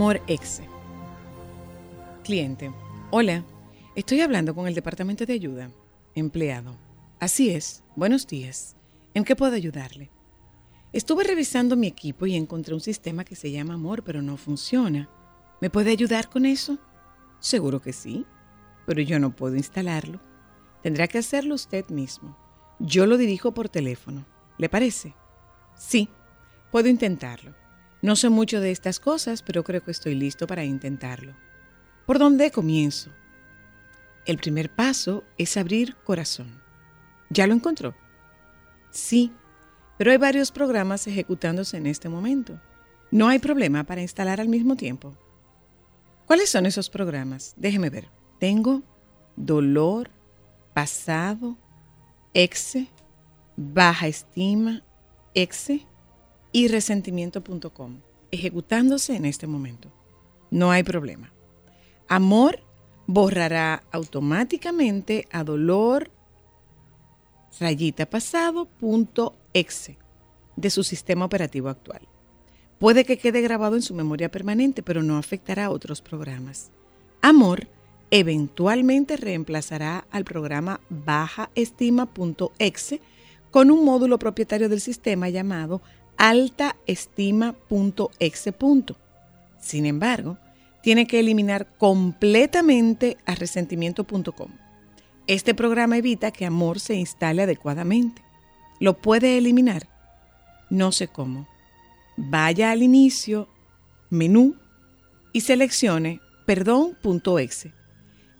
Amor Exe. Cliente. Hola, estoy hablando con el departamento de ayuda. Empleado. Así es. Buenos días. ¿En qué puedo ayudarle? Estuve revisando mi equipo y encontré un sistema que se llama Amor, pero no funciona. ¿Me puede ayudar con eso? Seguro que sí, pero yo no puedo instalarlo. Tendrá que hacerlo usted mismo. Yo lo dirijo por teléfono. ¿Le parece? Sí, puedo intentarlo. No sé mucho de estas cosas, pero creo que estoy listo para intentarlo. ¿Por dónde comienzo? El primer paso es abrir corazón. ¿Ya lo encontró? Sí, pero hay varios programas ejecutándose en este momento. No hay problema para instalar al mismo tiempo. ¿Cuáles son esos programas? Déjeme ver. Tengo dolor, pasado, exe, baja estima, exe, y resentimiento.com, ejecutándose en este momento. No hay problema. Amor borrará automáticamente a dolor rayita pasado.exe de su sistema operativo actual. Puede que quede grabado en su memoria permanente, pero no afectará a otros programas. Amor eventualmente reemplazará al programa bajaestima.exe con un módulo propietario del sistema llamado altaestima.exe. Sin embargo, tiene que eliminar completamente a resentimiento.com. Este programa evita que amor se instale adecuadamente. ¿Lo puede eliminar? No sé cómo. Vaya al inicio, menú y seleccione perdón.exe.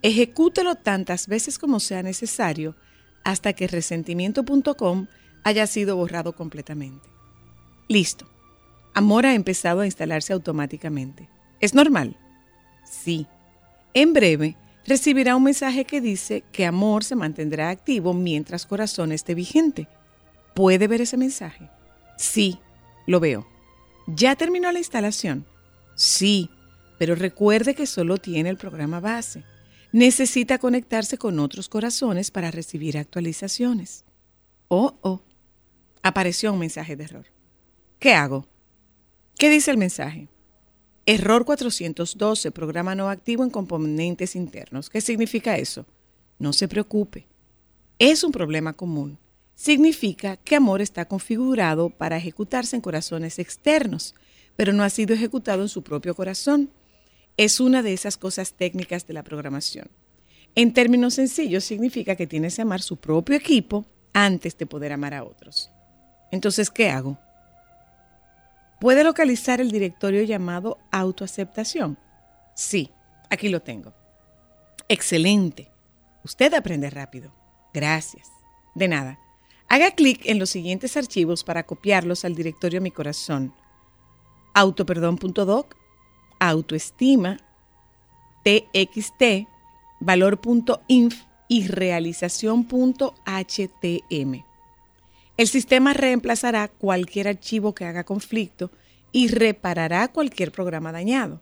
Ejecútelo tantas veces como sea necesario hasta que resentimiento.com haya sido borrado completamente. Listo. Amor ha empezado a instalarse automáticamente. ¿Es normal? Sí. En breve, recibirá un mensaje que dice que Amor se mantendrá activo mientras Corazón esté vigente. ¿Puede ver ese mensaje? Sí, lo veo. ¿Ya terminó la instalación? Sí, pero recuerde que solo tiene el programa base. Necesita conectarse con otros corazones para recibir actualizaciones. Oh, oh. Apareció un mensaje de error. ¿Qué hago? ¿Qué dice el mensaje? Error 412, programa no activo en componentes internos. ¿Qué significa eso? No se preocupe. Es un problema común. Significa que amor está configurado para ejecutarse en corazones externos, pero no ha sido ejecutado en su propio corazón. Es una de esas cosas técnicas de la programación. En términos sencillos, significa que tienes que amar su propio equipo antes de poder amar a otros. Entonces, ¿qué hago? ¿Puede localizar el directorio llamado autoaceptación? Sí, aquí lo tengo. Excelente. Usted aprende rápido. Gracias. De nada. Haga clic en los siguientes archivos para copiarlos al directorio Mi Corazón. Autoperdón.doc, autoestima, txt, valor.inf y realización.htm. El sistema reemplazará cualquier archivo que haga conflicto y reparará cualquier programa dañado.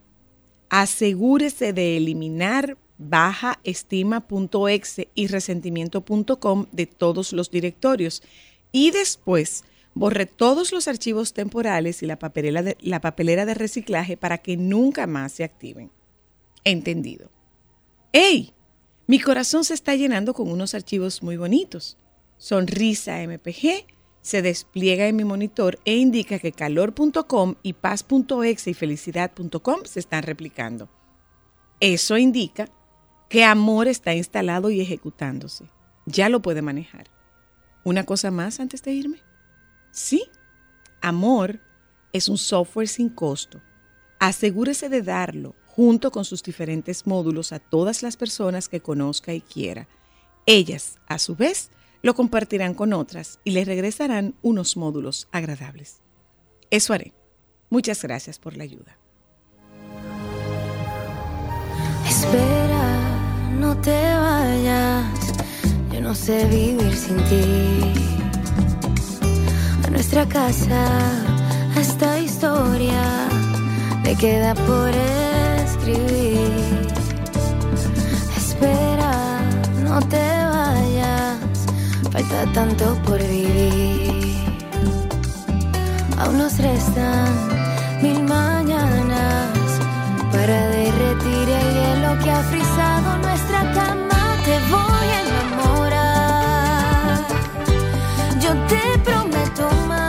Asegúrese de eliminar bajaestima.exe y resentimiento.com de todos los directorios y después borre todos los archivos temporales y la papelera, de, la papelera de reciclaje para que nunca más se activen. Entendido. ¡Ey! Mi corazón se está llenando con unos archivos muy bonitos. Sonrisa MPG se despliega en mi monitor e indica que calor.com y paz.exe y felicidad.com se están replicando. Eso indica que amor está instalado y ejecutándose. Ya lo puede manejar. ¿Una cosa más antes de irme? Sí, amor es un software sin costo. Asegúrese de darlo junto con sus diferentes módulos a todas las personas que conozca y quiera. Ellas, a su vez, lo compartirán con otras y les regresarán unos módulos agradables. Eso haré. Muchas gracias por la ayuda. Espera, no te vayas. Yo no sé vivir sin ti. A nuestra casa, a esta historia, le queda por él Espera, no te vayas, falta tanto por vivir. Aún nos restan mil mañanas para derretir el hielo que ha frisado nuestra cama. Te voy a enamorar, yo te prometo más.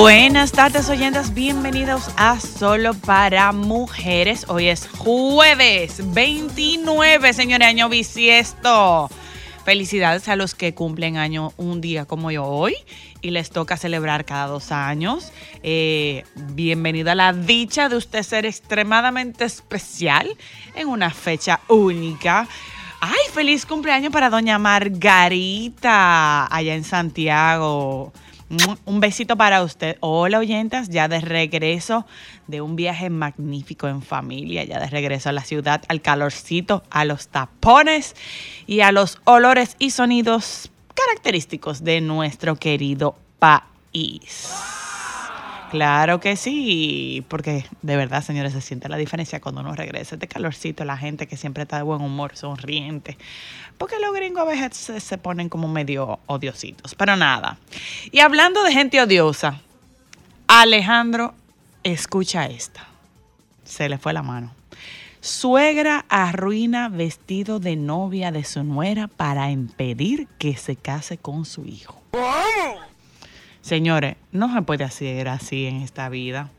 Buenas tardes, oyentes. Bienvenidos a Solo para Mujeres. Hoy es jueves 29, señores, año bisiesto. Felicidades a los que cumplen año un día como yo hoy y les toca celebrar cada dos años. Eh, bienvenido a la dicha de usted ser extremadamente especial en una fecha única. Ay, feliz cumpleaños para doña Margarita allá en Santiago. Un besito para usted. Hola oyentas, ya de regreso de un viaje magnífico en familia, ya de regreso a la ciudad, al calorcito, a los tapones y a los olores y sonidos característicos de nuestro querido país. Claro que sí, porque de verdad, señores, se siente la diferencia cuando uno regresa. Este calorcito, la gente que siempre está de buen humor, sonriente. Porque los gringos a veces se, ponen como medio odiositos. Pero nada. Y hablando de gente odiosa, Alejandro, escucha esta. Se le fue la mano. Suegra arruina vestido de novia de su nuera para impedir que se case con su hijo. Señores, no se puede hacer así en esta vida.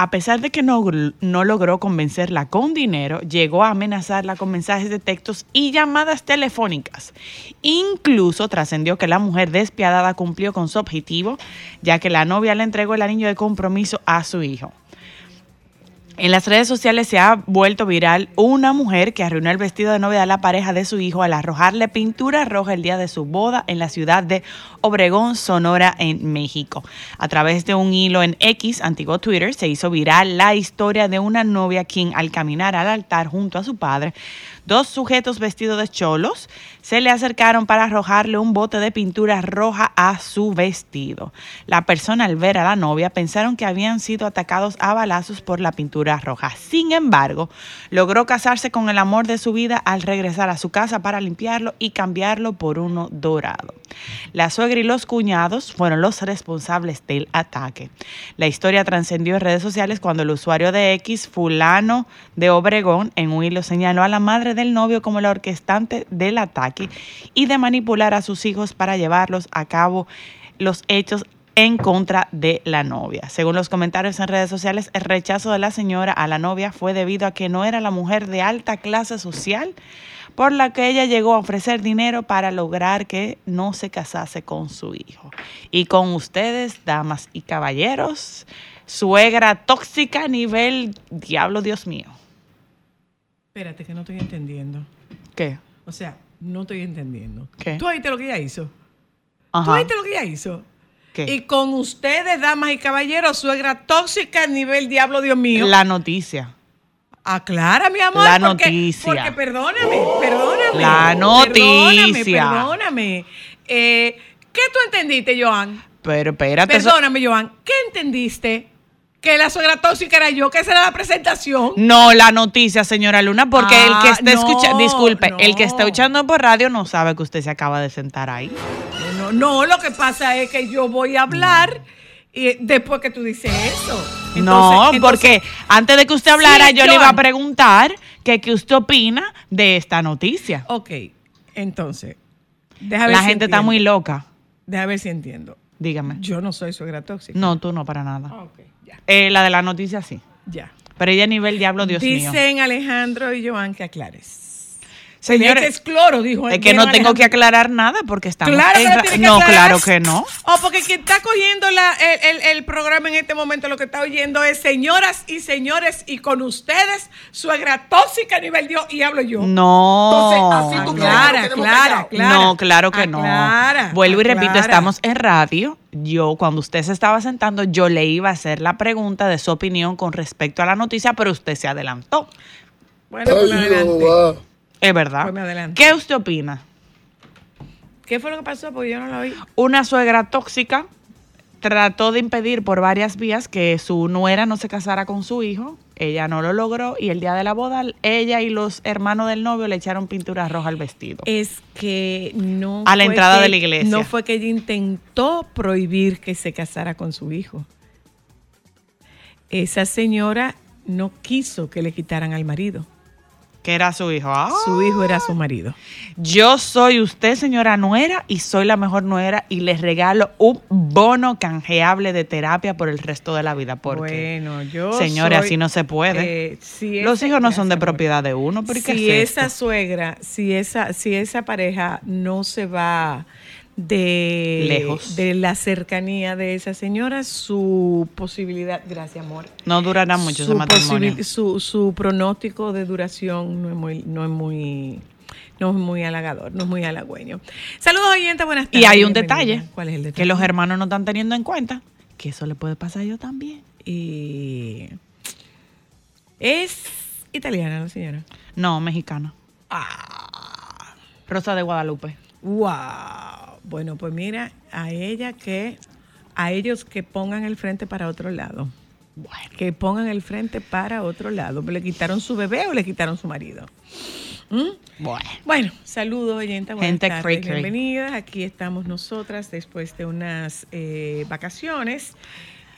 A pesar de que no, no, logró convencerla con dinero, llegó a amenazarla con mensajes de textos y llamadas telefónicas. Incluso trascendió que la mujer despiadada cumplió con su objetivo, ya que la novia le entregó el anillo de compromiso a su hijo. En las redes sociales se ha vuelto viral una mujer que arruinó el vestido de novia de la pareja de su hijo al arrojarle pintura roja el día de su boda en la ciudad de Obregón, Sonora, en México. A través de un hilo en X, antiguo Twitter, se hizo viral la historia de una novia quien al caminar al altar junto a su padre Dos sujetos vestidos de cholos se le acercaron para arrojarle un bote de pintura roja a su vestido. La persona al ver a la novia pensaron que habían sido atacados a balazos por la pintura roja. Sin embargo, logró casarse con el amor de su vida al regresar a su casa para limpiarlo y cambiarlo por uno dorado. La suegra y los cuñados fueron los responsables del ataque. La historia trascendió en redes sociales cuando el usuario de X, fulano de Obregón, en un hilo señaló a la madre del novio como la orquestante del ataque y de manipular a sus hijos para llevarlos a cabo los hechos en contra de la novia. Según los comentarios en redes sociales, el rechazo de la señora a la novia fue debido a que no era la mujer de alta clase social por la que ella llegó a ofrecer dinero para lograr que no se casase con su hijo. Y con ustedes, damas y caballeros, suegra tóxica a nivel diablo, Dios mío. Espérate, que no estoy entendiendo. ¿Qué? O sea, no estoy entendiendo. ¿Qué? ¿Tú viste lo que ella hizo? Ajá. ¿Tú viste lo que ella hizo? ¿Qué? Y con ustedes, damas y caballeros, suegra tóxica a nivel diablo, Dios mío. La noticia. Aclara, mi amor. La porque, noticia. Porque perdóname, perdóname. La noticia. Perdóname, perdóname. Eh, ¿Qué tú entendiste, Joan? Pero espérate. Perdóname, Joan. ¿Qué entendiste? Que la suegra tóxica era yo, que esa era la presentación. No, la noticia, señora Luna, porque el que Ah, está no, escuchando, disculpe, el que está escuchando por radio no sabe que usted se acaba de sentar ahí. No, no, lo que pasa es que yo voy a hablar y después que tú dices eso. no, entonces- porque antes de que usted hablara, Sí, yo le iba a preguntar que qué usted opina de esta noticia. Ok, entonces. Deja ver La si gente está muy loca. Deja ver si entiendo. Dígame. Yo no soy suegra tóxica. No, tú no, para nada. Ok, ya, Eh, la de la noticia sí. ya. Pero ella a nivel diablo, Dios mío. Dicen Alejandro y Joan que aclares. Señores, es cloro, dijo. Es que no tengo que aclarar nada porque estamos Claro que en no que claro que no. Oh, porque quien está cogiendo la- el, el- el programa en este momento, lo que está oyendo es señoras y señores, y con ustedes, suegra tóxica a nivel Dios, y hablo yo. No. Entonces, así tú quieres callados. Aclara, no, claro que no. Vuelvo y repito, estamos en radio. Yo, cuando usted se estaba sentando, yo le iba a hacer la pregunta de su opinión con respecto a la noticia, pero usted se adelantó. Bueno, adelanté. Es verdad. Pues. ¿Qué usted opina? ¿Qué fue lo que pasó? Porque yo no lo oí. Una suegra tóxica trató de impedir por varias vías que su nuera no se casara con su hijo. Ella no lo logró y el día de la boda, ella y los hermanos del novio le echaron pintura roja al vestido. Es que no. A la entrada que- de la iglesia. No fue que ella intentó prohibir que se casara con su hijo. Esa señora no quiso que le quitaran al marido. Que era su hijo. Ah. Su hijo era su marido. Yo soy usted, señora nuera, y soy la mejor nuera, y les regalo un bono canjeable de terapia por el resto de la vida. Porque, bueno, yo. señores, soy, así no se puede. eh, si Los hijos no son de propiedad de uno, pero ¿y qué si es esa suegra, si esa, si esa pareja no se va de Lejos. de la cercanía de esa señora, su posibilidad, gracias amor, No durará mucho ese su, matrimonio. posibil- su, su pronóstico de duración no es muy, no es muy, no es muy halagador, no es muy halagüeño. Saludos oyentes, buenas tardes. Y hay un detalle ¿Cuál es el detalle? que los hermanos no están teniendo en cuenta, que eso le puede pasar a yo también. y es italiana la señora. No, mexicano. Ah. Rosa de Guadalupe. Wow. Bueno, pues mira, a ella que, a ellos que pongan el frente para otro lado. Bueno. Que pongan el frente para otro lado. ¿Le quitaron su bebé o le quitaron su marido? ¿Mm? Bueno. Bueno, saludos, oyenta. Buenas Gente tardes, cray, cray. bienvenidas. Aquí estamos nosotras después de unas eh, vacaciones.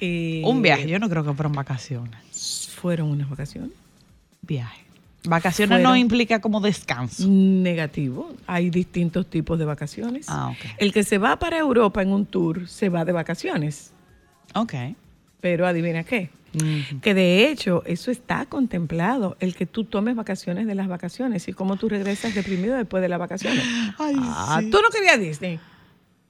Eh, Un viaje, yo no creo que fueron vacaciones. Fueron unas vacaciones. Viaje. Vacaciones no implica como descanso. Negativo. Hay distintos tipos de vacaciones. Ah. El que se va para Europa en un tour se va de vacaciones. Ok. Pero adivina qué. Que de hecho eso está contemplado, el que tú tomes vacaciones de las vacaciones y cómo tú regresas deprimido después de las vacaciones. Ay, Ah, sí. tú no querías Disney.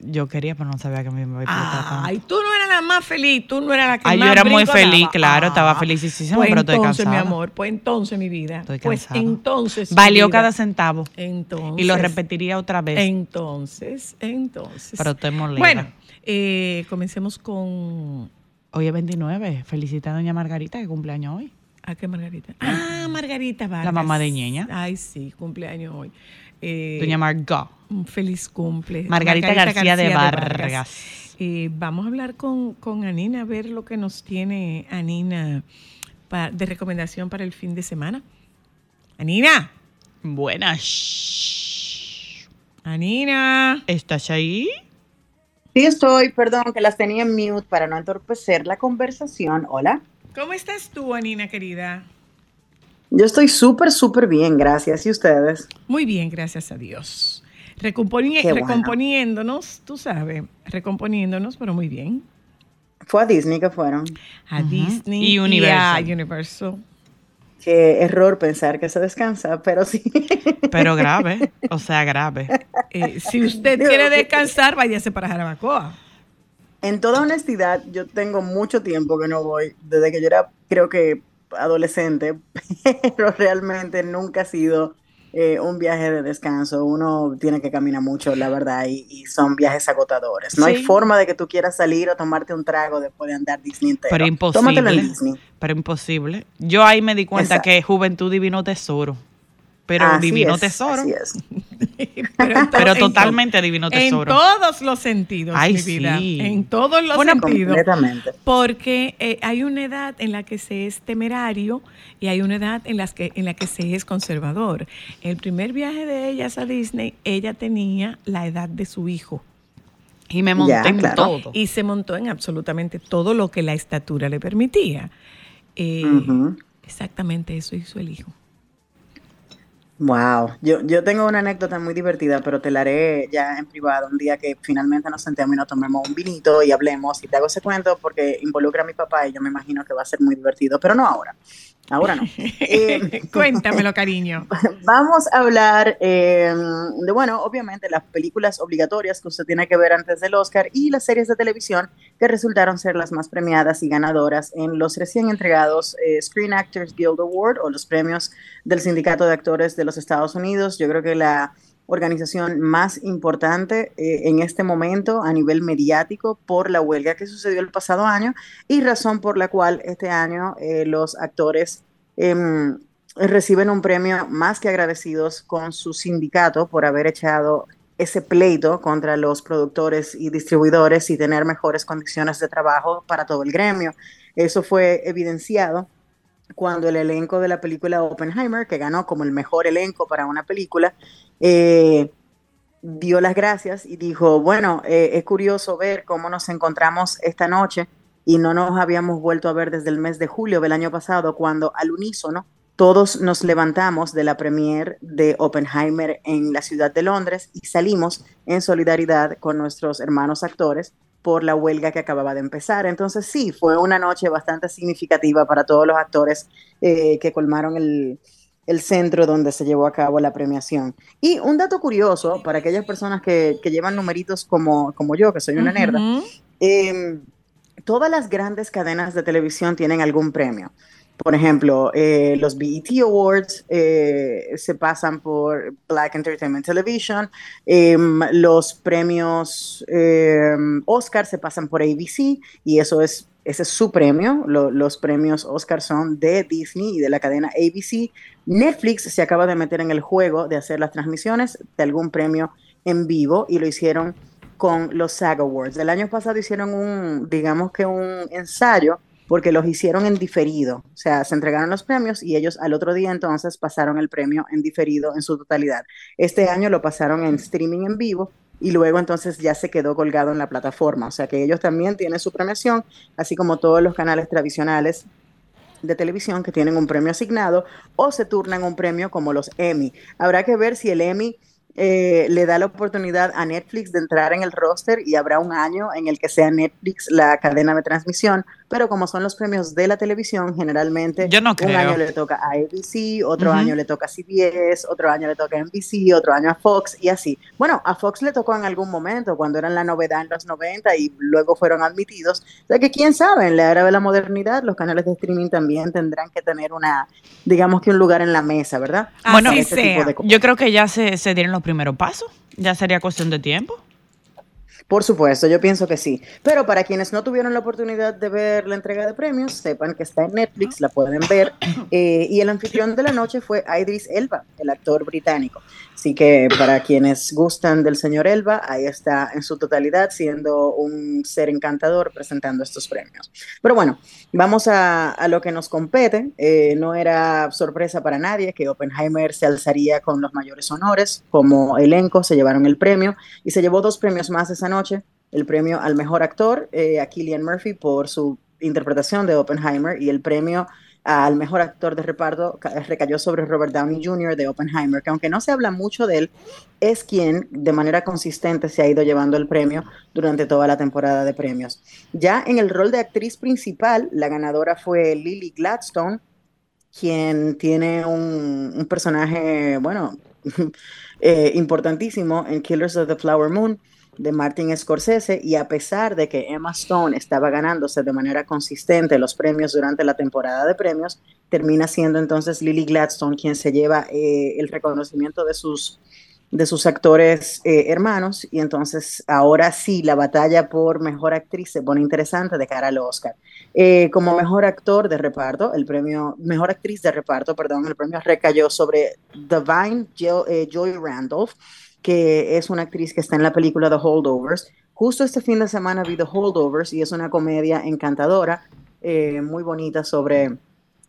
Yo quería, pero no sabía que me iba a explotar tanto. Ay, tú no eras la más feliz, tú no eras la que Ay, yo más era muy feliz, daba. claro, estaba felicísima, pues pero estoy entonces, mi cansada. amor, pues entonces, mi vida. Estoy pues cansada. entonces. Valió vida. cada centavo. Entonces. Y lo repetiría otra vez. Entonces, entonces. Pero estoy molida. Bueno, eh, comencemos con. Hoy es 29. Felicita a doña Margarita que cumpleaños hoy. ¿A qué Margarita? Ah, Margarita Vargas. mamá de Ñeña. Ay, sí, cumpleaños hoy. Eh, Doña Margot. Un feliz cumple. Margarita García de Vargas. Eh, vamos a hablar con, con Anina, a ver lo que nos tiene Anina pa- de recomendación para el fin de semana. Anina, Buenas. Anina. ¿Estás ahí? Sí estoy, perdón, que las tenía en mute para no entorpecer la conversación. Hola. ¿Cómo estás tú, Anina, querida? Yo estoy súper, súper bien, gracias. ¿Y ustedes? Muy bien, gracias a Dios. Recomponi- Qué bueno. Recomponiéndonos, tú sabes, recomponiéndonos, pero muy bien. Fue a Disney que fueron. A. Disney Y y, Universal. a Universal. Qué error pensar que se descansa, pero sí. Pero grave. O sea, grave. Eh, si usted quiere descansar, váyase para Jarabacoa. En toda honestidad, yo tengo mucho tiempo que no voy, desde que yo era, creo que, adolescente, pero realmente nunca ha sido eh, un viaje de descanso. Uno tiene que caminar mucho, la verdad, y, y son viajes agotadores. No hay forma de que tú quieras salir o tomarte un trago después de andar Disney entero. Pero Tómatelo en imposible. Disney. Pero imposible. Yo ahí me di cuenta Exacto. que juventud divino tesoro. Pero Así divino es, tesoro. así es. Pero, en to- Pero en totalmente divino to- En tesoro. todos los sentidos, Ay, mi vida. sí. En todos los Bueno, sentidos. Completamente. Porque eh, hay una edad en la que se es temerario y hay una edad en, las que, en la que se es conservador. El primer viaje de ellas a Disney, ella tenía la edad de su hijo Y me monté Ya, en claro. todo. y se montó en absolutamente todo lo que la estatura le permitía. Eh. Exactamente eso hizo el hijo. Wow, yo, yo tengo una anécdota muy divertida, pero te la haré ya en privado un día que finalmente nos sentemos y nos tomemos un vinito y hablemos. Y te hago ese cuento porque involucra a mi papá y yo me imagino que va a ser muy divertido, pero no ahora. Ahora no. Eh, Cuéntamelo, cariño. Vamos a hablar eh, de, bueno, obviamente las películas obligatorias que usted tiene que ver antes del Oscar y las series de televisión que resultaron ser las más premiadas y ganadoras en los recién entregados eh, Screen Actors Guild Award o los premios del Sindicato de Actores de los Estados Unidos. Yo creo que la organización más importante eh, en este momento a nivel mediático por la huelga que sucedió el pasado año y razón por la cual este año eh, los actores em, reciben un premio más que agradecidos con su sindicato por haber echado ese pleito contra los productores y distribuidores y tener mejores condiciones de trabajo para todo el gremio. Eso fue evidenciado cuando el elenco de la película Oppenheimer, que ganó como el mejor elenco para una película, eh, dio las gracias y dijo, bueno, eh, es curioso ver cómo nos encontramos esta noche y no nos habíamos vuelto a ver desde el mes de julio del año pasado, cuando al unísono todos nos levantamos de la premier de Oppenheimer en la ciudad de Londres y salimos en solidaridad con nuestros hermanos actores por la huelga que acababa de empezar. Entonces sí, fue una noche bastante significativa para todos los actores eh, que colmaron el, centro donde se llevó a cabo la premiación. Y un dato curioso para aquellas personas que, llevan numeritos como, como yo, que soy una nerda, em, todas las grandes cadenas de televisión tienen algún premio. Por ejemplo, eh, los BET Awards eh, se pasan por Black Entertainment Television, em, los premios em, Oscar se pasan por ABC y eso es, ese es su premio. los premios Oscar son de Disney y de la cadena ABC. Netflix se acaba de meter en el juego de hacer las transmisiones de algún premio en vivo y lo hicieron con los SAG Awards. El año pasado hicieron un, digamos que un ensayo porque los hicieron en diferido, o sea, se entregaron los premios y ellos al otro día entonces pasaron el premio en diferido en su totalidad. Este año lo pasaron en streaming en vivo y luego entonces ya se quedó colgado en la plataforma, o sea que ellos también tienen su premiación, así como todos los canales tradicionales de televisión que tienen un premio asignado o se turnan un premio como los Emmy. Habrá que ver si el Emmy eh, le da la oportunidad a Netflix de entrar en el roster y habrá un año en el que sea Netflix la cadena de transmisión, pero como son los premios de la televisión, generalmente un año le toca a ABC, otro año le toca a CBS, otro año le toca a NBC, otro año a Fox y así. Bueno, a Fox le tocó en algún momento cuando eran la novedad en los 90 y luego fueron admitidos. O sea que quién sabe, en la era de la modernidad los canales de streaming también tendrán que tener una, digamos que un lugar en la mesa, ¿verdad? Bueno, yo creo que ya se, se dieron los primeros pasos, ya sería cuestión de tiempo. Por supuesto, yo pienso que sí. Pero para quienes no tuvieron la oportunidad de ver la entrega de premios, sepan que está en Netflix, la pueden ver. Eh, y el anfitrión de la noche fue Idris Elba, el actor británico. Así que para quienes gustan del señor Elba, ahí está en su totalidad siendo un ser encantador presentando estos premios. Pero bueno, vamos a, lo que nos compete. Eh, no era sorpresa para nadie que Oppenheimer se alzaría con los mayores honores. Como elenco se llevaron el premio y se llevó dos premios más esa noche. El premio al mejor actor eh, a Killian Murphy por su interpretación de Oppenheimer y el premio al mejor actor de reparto recayó sobre Robert Downey Jr. de Oppenheimer, que aunque no se habla mucho de él, es quien de manera consistente se ha ido llevando el premio durante toda la temporada de premios. Ya en el rol de actriz principal, la ganadora fue Lily Gladstone, quien tiene un, personaje, bueno, eh, importantísimo en Killers of the Flower Moon de Martin Scorsese y a pesar de que Emma Stone estaba ganándose de manera consistente los premios durante la temporada de premios, termina siendo entonces Lily Gladstone quien se lleva eh, el reconocimiento de sus, de sus actores eh, hermanos y entonces ahora sí la batalla por mejor actriz se pone interesante de cara al Oscar. Eh, como mejor actor de reparto, el premio, mejor actriz de reparto, perdón, el premio recayó sobre Divine Joy Randolph que es una actriz que está en la película The Holdovers. Justo este fin de semana vi The Holdovers y es una comedia encantadora, eh, muy bonita sobre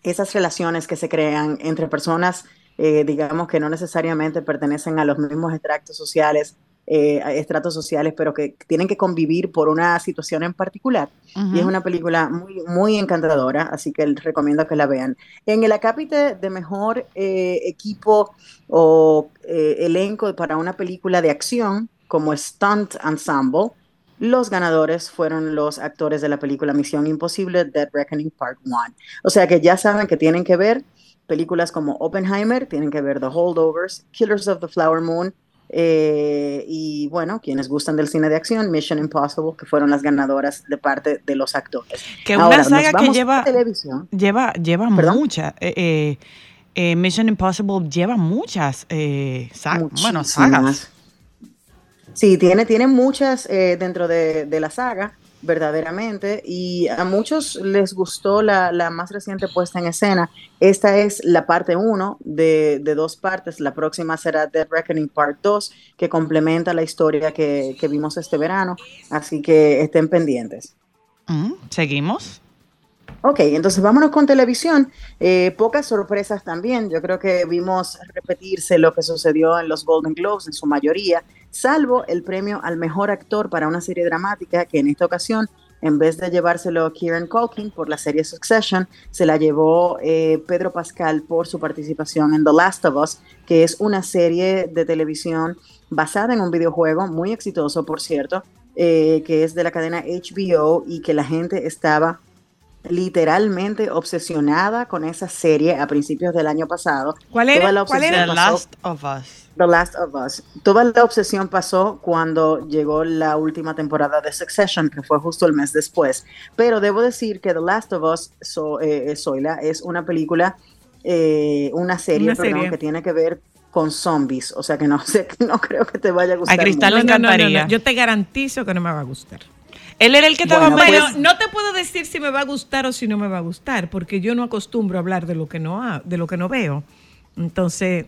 esas relaciones que se crean entre personas, eh, digamos, que no necesariamente pertenecen a los mismos extractos sociales eh, estratos sociales, pero que tienen que convivir por una situación en particular. Y es una película muy, muy encantadora, así que les recomiendo que la vean. En el acápite de mejor eh, equipo o eh, elenco para una película de acción, como Stunt Ensemble, los ganadores fueron los actores de la película Misión Imposible, Dead Reckoning Part 1. O sea que ya saben que tienen que ver películas como Oppenheimer, tienen que ver The Holdovers, Killers of the Flower Moon, eh, y bueno, quienes gustan del cine de acción, Mission Impossible, que fueron las ganadoras de parte de los actores. Que una saga que lleva, lleva, lleva muchas. Eh, eh, Mission Impossible lleva muchas sagas. Bueno, sagas. Sí, tiene, tiene muchas dentro de, de la saga verdaderamente y a muchos les gustó la, más reciente puesta en escena. Esta es la parte 1 de, dos partes, la próxima será The Reckoning Part 2 que complementa la historia que, vimos este verano, así que estén pendientes. Mm, Seguimos. Ok, entonces vámonos con televisión. Eh, pocas sorpresas también. Yo creo que vimos repetirse lo que sucedió en los Golden Globes en su mayoría, salvo el premio al mejor actor para una serie dramática, que en esta ocasión en vez de llevárselo Kieran Culkin por la serie Succession, se la llevó eh, Pedro Pascal por su participación en The Last of Us, que es una serie de televisión basada en un videojuego muy exitoso, por cierto, eh, que es de la cadena HBO y que la gente estaba literalmente obsesionada con esa serie a principios del año pasado. ¿Cuál era? ¿Cuál era? The Last of Us. The Last of Us. Toda la obsesión pasó cuando llegó la última temporada de Succession, que fue justo el mes después. Pero debo decir que The Last of Us, so, eh, Zoila, es una película, eh, una serie, perdón, que tiene que ver con zombies. O sea que no sé, no creo que te vaya a gustar. A Cristal le encantaría. Yo te garantizo que no me va a gustar. Él era el que estaba bueno, pues, no te puedo decir si me va a gustar o si no me va a gustar, porque yo no acostumbro a hablar de lo que no de lo que no veo. Entonces,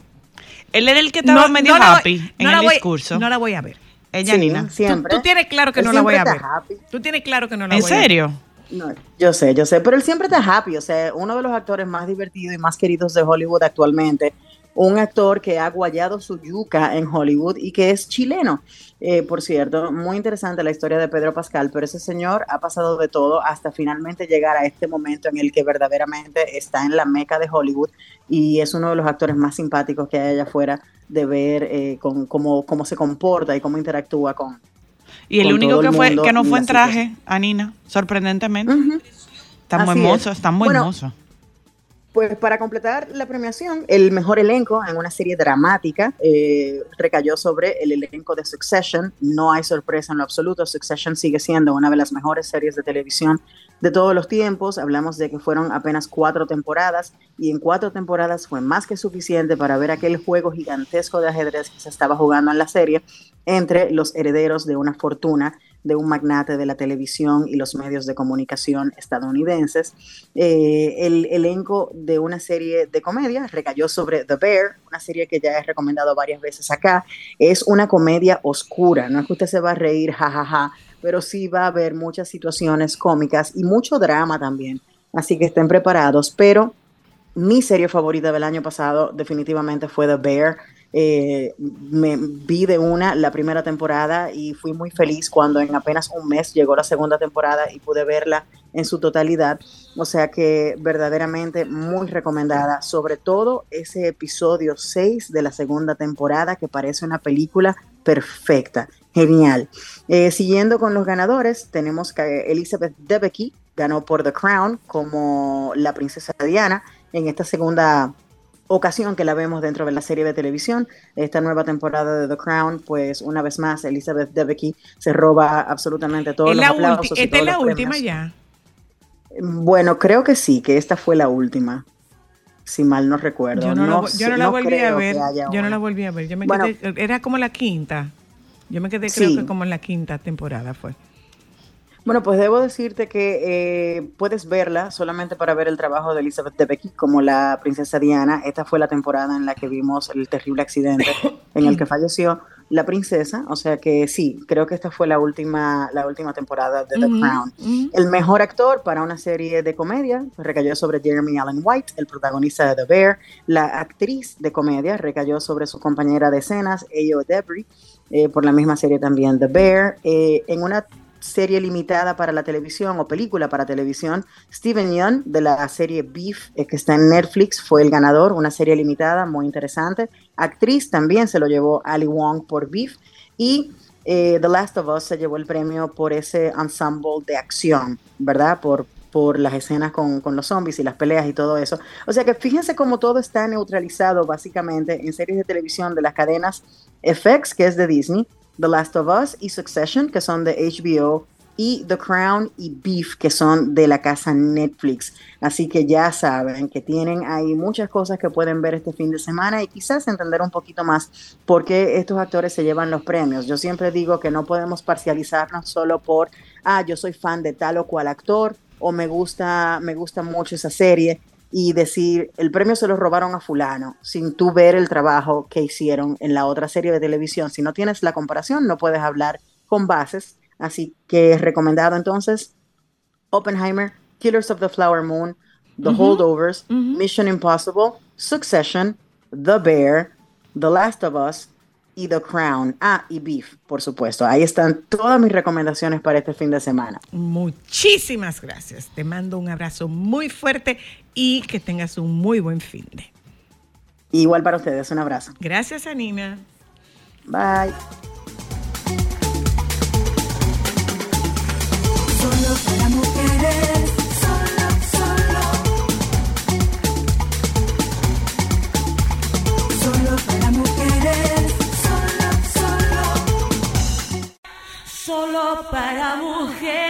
él era el que estaba medio happy en el discurso. No la voy a ver. Ella, Nina. Siempre. Tú, tienes claro que no la voy a ver. Tú tienes claro que no la voy a ver. ¿En serio? No, yo sé, yo sé, pero él siempre está happy, o sea, uno de los actores más divertidos y más queridos de Hollywood actualmente un actor que ha guayado su yuca en Hollywood y que es chileno. Eh, por cierto, muy interesante la historia de Pedro Pascal, pero ese señor ha pasado de todo hasta finalmente llegar a este momento en el que verdaderamente está en la meca de Hollywood y es uno de los actores más simpáticos que hay allá afuera de ver eh, con, cómo, cómo se comporta y cómo interactúa con... Y el único que, fue, que no fue en traje, Anina, sorprendentemente. Está muy hermoso, está muy hermoso. Pues para completar la premiación, el mejor elenco en una serie dramática eh, recayó sobre el elenco de Succession. No hay sorpresa en lo absoluto. Succession sigue siendo una de las mejores series de televisión de todos los tiempos. Hablamos de que fueron apenas cuatro temporadas y en cuatro temporadas fue más que suficiente para ver aquel juego gigantesco de ajedrez que se estaba jugando en la serie entre los herederos de una fortuna de un magnate de la televisión y los medios de comunicación estadounidenses. Eh, el elenco de una serie de comedia recayó sobre The Bear, una serie que ya he recomendado varias veces acá. Es una comedia oscura, no es que usted se va a reír, jajaja, pero sí va a haber muchas situaciones cómicas y mucho drama también. Así que estén preparados, pero mi serie favorita del año pasado definitivamente fue The Bear. Eh, me vi de una la primera temporada y fui muy feliz cuando en apenas un mes llegó la segunda temporada y pude verla en su totalidad. O sea que verdaderamente muy recomendada, sobre todo ese episodio 6 de la segunda temporada que parece una película perfecta, genial. Eh, siguiendo con los ganadores, tenemos que Elizabeth Debicki ganó por The Crown como la princesa Diana en esta segunda ocasión que la vemos dentro de la serie de televisión. Esta nueva temporada de The Crown, pues una vez más Elizabeth Debicki se roba absolutamente todos los aplausos. ¿Esta es la última ya? Bueno, creo que sí, que esta fue la última. Si mal no recuerdo. Yo no, la, volví a ver. Yo no la volví a ver. Yo me quedé, era como la quinta. Yo me quedé creo que como en la quinta temporada fue. Bueno, pues debo decirte que eh, puedes verla solamente para ver el trabajo de Elizabeth Debicki como la princesa Diana. Esta fue la temporada en la que vimos el terrible accidente en el que falleció la princesa. O sea que sí, creo que esta fue la última, la última temporada de The Crown. El mejor actor para una serie de comedia recayó sobre Jeremy Allen White, el protagonista de The Bear. La actriz de comedia recayó sobre su compañera de escenas, Ayo Debris, eh, por la misma serie también The Bear. Eh, en una serie limitada para la televisión o película para televisión. Steven Yeun de la serie Beef, eh, que está en Netflix, fue el ganador, una serie limitada muy interesante. Actriz también se lo llevó Ali Wong por Beef. Y eh, The Last of Us se llevó el premio por ese ensemble de acción, ¿verdad? Por, por las escenas con, con, los zombies y las peleas y todo eso. O sea que fíjense cómo todo está neutralizado básicamente en series de televisión de las cadenas FX, que es de Disney, The Last of Us y Succession, que son de HBO, y The Crown y Beef, que son de la casa Netflix. Así que ya saben que tienen ahí muchas cosas que pueden ver este fin de semana y quizás entender un poquito más por qué estos actores se llevan los premios. Yo siempre digo que no podemos parcializarnos solo por, ah, yo soy fan de tal o cual actor o me gusta, me gusta mucho esa serie y decir, el premio se lo robaron a fulano, sin tú ver el trabajo que hicieron en la otra serie de televisión. Si no tienes la comparación, no puedes hablar con bases. Así que es recomendado entonces Oppenheimer, Killers of the Flower Moon, The Holdovers, Mission Impossible, Succession, The Bear, The Last of Us, y The Crown. Ah, y Beef, por supuesto. Ahí están todas mis recomendaciones para este fin de semana. Muchísimas gracias. Te mando un abrazo muy fuerte y que tengas un muy buen fin de. Igual para ustedes, un abrazo. Gracias, Anina. Bye. Solo para mujeres, solo, solo. Solo para mujeres, solo, solo. Solo para mujeres.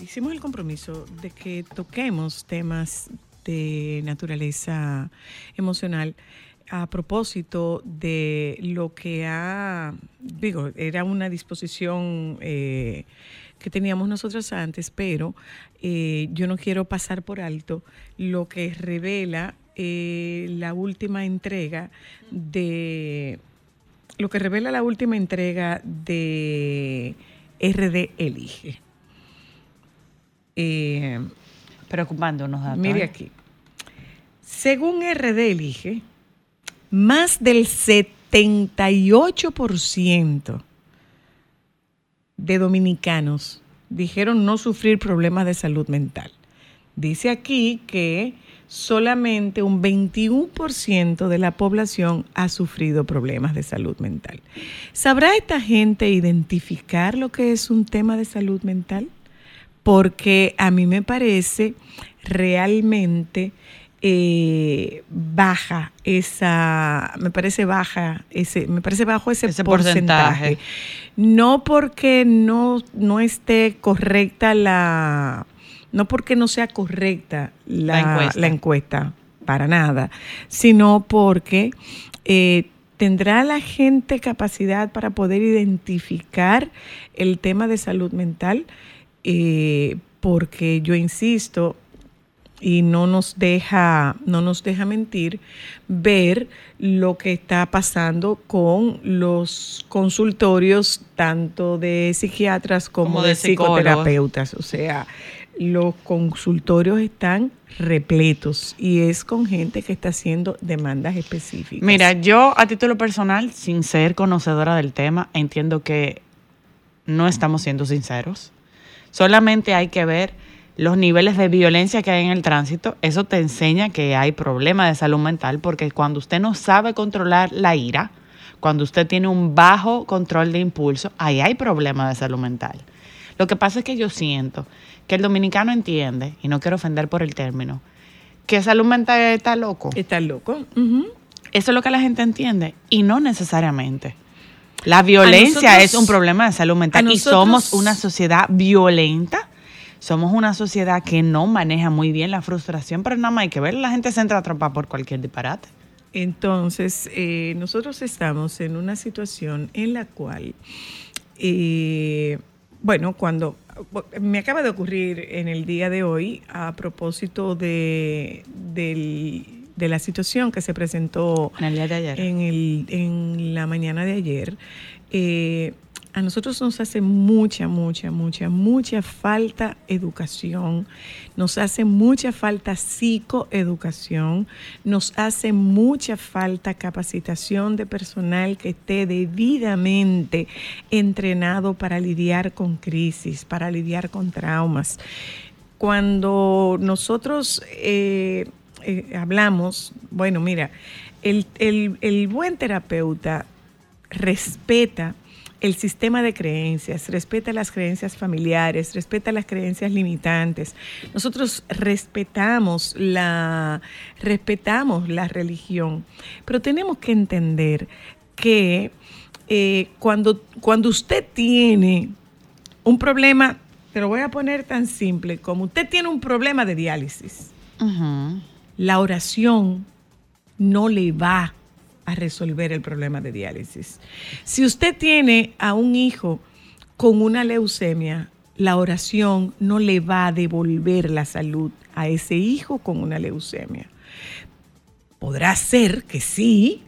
Hicimos el compromiso de que toquemos temas de naturaleza emocional a propósito de lo que ha, digo, era una disposición eh, que teníamos nosotros antes, pero eh, yo no quiero pasar por alto lo que revela eh, la última entrega de lo que revela la última entrega de RD Elige. Eh, Preocupando unos datos. mire ¿eh? aquí. Según RD Elige, más del 78% de dominicanos dijeron no sufrir problemas de salud mental. Dice aquí que solamente un 21% de la población ha sufrido problemas de salud mental. ¿Sabrá esta gente identificar lo que es un tema de salud mental? Porque a mí me parece realmente eh, baja esa, me parece baja ese, me parece bajo ese, Ese porcentaje. porcentaje. No porque no, no esté correcta la, no porque no sea correcta la, La encuesta. la encuesta, para nada, sino porque eh, tendrá la gente capacidad para poder identificar el tema de salud mental, Eh, porque yo insisto, y no nos deja, no nos deja mentir, ver lo que está pasando con los consultorios tanto de psiquiatras como, Como de, psicoterapeutas. O sea, los consultorios están repletos y es con gente que está haciendo demandas específicas. Mira, yo a título personal, sin ser conocedora del tema, entiendo que no estamos siendo sinceros. Solamente hay que ver los niveles de violencia que hay en el tránsito. Eso te enseña que hay problemas de salud mental porque cuando usted no sabe controlar la ira, cuando usted tiene un bajo control de impulso, ahí hay problemas de salud mental. Lo que pasa es que yo siento que el dominicano entiende, y no quiero ofender por el término, que salud mental está loco. ¿Está loco? Eso es lo que la gente entiende y no necesariamente. La violencia nosotros- es un problema de salud mental y somos una sociedad violenta. Somos una sociedad que no maneja muy bien la frustración, pero nada más hay que ver, la gente se entra a atrapar por cualquier disparate. Entonces, eh, nosotros estamos en una situación en la cual, eh, bueno, cuando me acaba de ocurrir en el día de hoy a propósito de, del- de la situación que se presentó En el día de ayer. en, el, en la mañana de ayer, eh, a nosotros nos hace mucha, mucha, mucha, mucha falta educación, nos hace mucha falta psicoeducación, nos hace mucha falta capacitación de personal que esté debidamente entrenado para lidiar con crisis, para lidiar con traumas. Cuando nosotros eh, eh, hablamos, bueno, mira, el, el- buen terapeuta respeta el sistema de creencias, respeta las creencias familiares, respeta las creencias limitantes. Nosotros respetamos la, respetamos la religión, pero tenemos que entender que eh, cuando, cuando usted tiene un problema, te lo voy a poner tan simple, como usted tiene un problema de diálisis. La oración no le va a resolver el problema de diálisis. Si usted tiene a un hijo con una leucemia, la oración no le va a devolver la salud a ese hijo con una leucemia. Podrá ser que sí,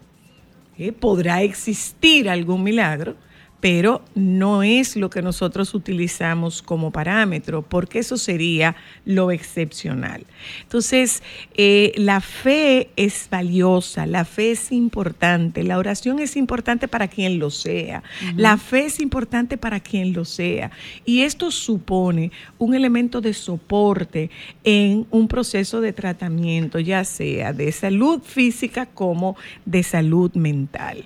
¿eh? podrá existir algún milagro, pero no es lo que nosotros utilizamos como parámetro, porque eso sería lo excepcional. Entonces, eh, la fe es valiosa, la fe es importante, la oración es importante para quien lo sea, la fe es importante para quien lo sea, y esto supone un elemento de soporte en un proceso de tratamiento, ya sea de salud física como de salud mental.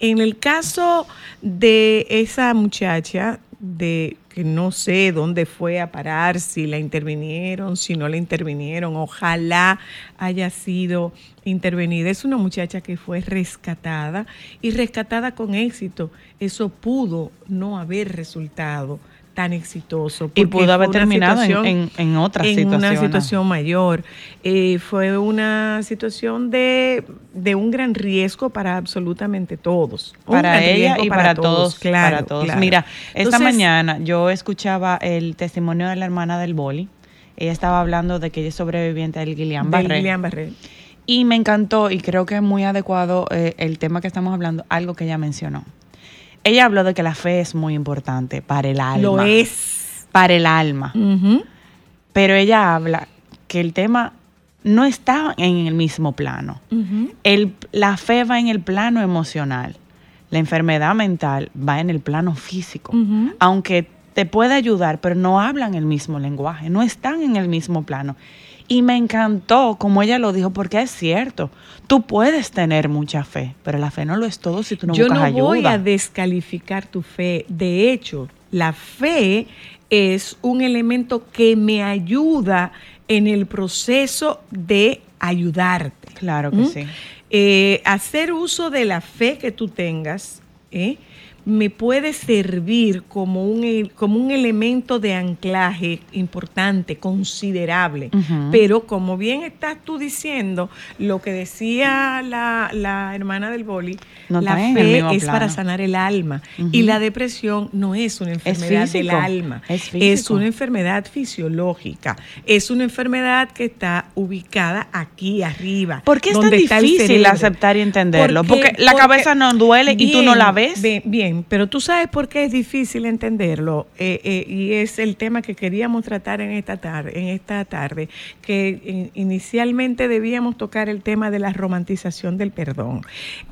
En el caso de esa muchacha, de que no sé dónde fue a parar, si la intervinieron, si no la intervinieron, ojalá haya sido intervenida. Es una muchacha que fue rescatada y rescatada con éxito. Eso pudo no haber resultado tan exitoso. Y pudo haber terminado en, situación- en, en otra en situación. una situación mayor. Eh, fue una situación de, de un gran riesgo para absolutamente todos. Para ella y para, todos, claro, para todos. claro. Mira, esta Entonces, mañana yo escuchaba el testimonio de la hermana del boli. Ella estaba hablando de que ella es sobreviviente del Guillain-Barré. de Lilian Barré. Y me encantó y creo que es muy adecuado eh, el tema que estamos hablando, algo que ella mencionó. Ella habló de que la fe es muy importante para el alma. Lo es. Para el alma. Pero ella habla que el tema no está en el mismo plano. El- la fe va en el plano emocional. La enfermedad mental va en el plano físico. Aunque te puede ayudar, pero no hablan el mismo lenguaje, no están en el mismo plano. Y me encantó como ella lo dijo, porque es cierto, tú puedes tener mucha fe, pero la fe no lo es todo si tú no Yo buscas no ayuda. voy a descalificar tu fe. De hecho, la fe es un elemento que me ayuda en el proceso de ayudarte. Claro que ¿Mm? sí. Eh, hacer uso de la fe que tú tengas ¿eh? Me puede servir como un, el- como un elemento de anclaje importante, considerable. Pero como bien estás tú diciendo, lo que decía la, la hermana del boli, No la fe es plano. para sanar el alma. Y la depresión no es una enfermedad del físico, alma, es es una enfermedad fisiológica, es una enfermedad que está ubicada aquí arriba. ¿Por qué es tan difícil aceptar y entenderlo? Porque- Porque, la porque- cabeza no duele y tú no la ves. Bien, bien, pero tú sabes por qué es difícil entenderlo Eh, eh, y es el tema que queríamos tratar en esta tarde, que in- inicialmente debíamos tocar el tema de la romantización del perdón.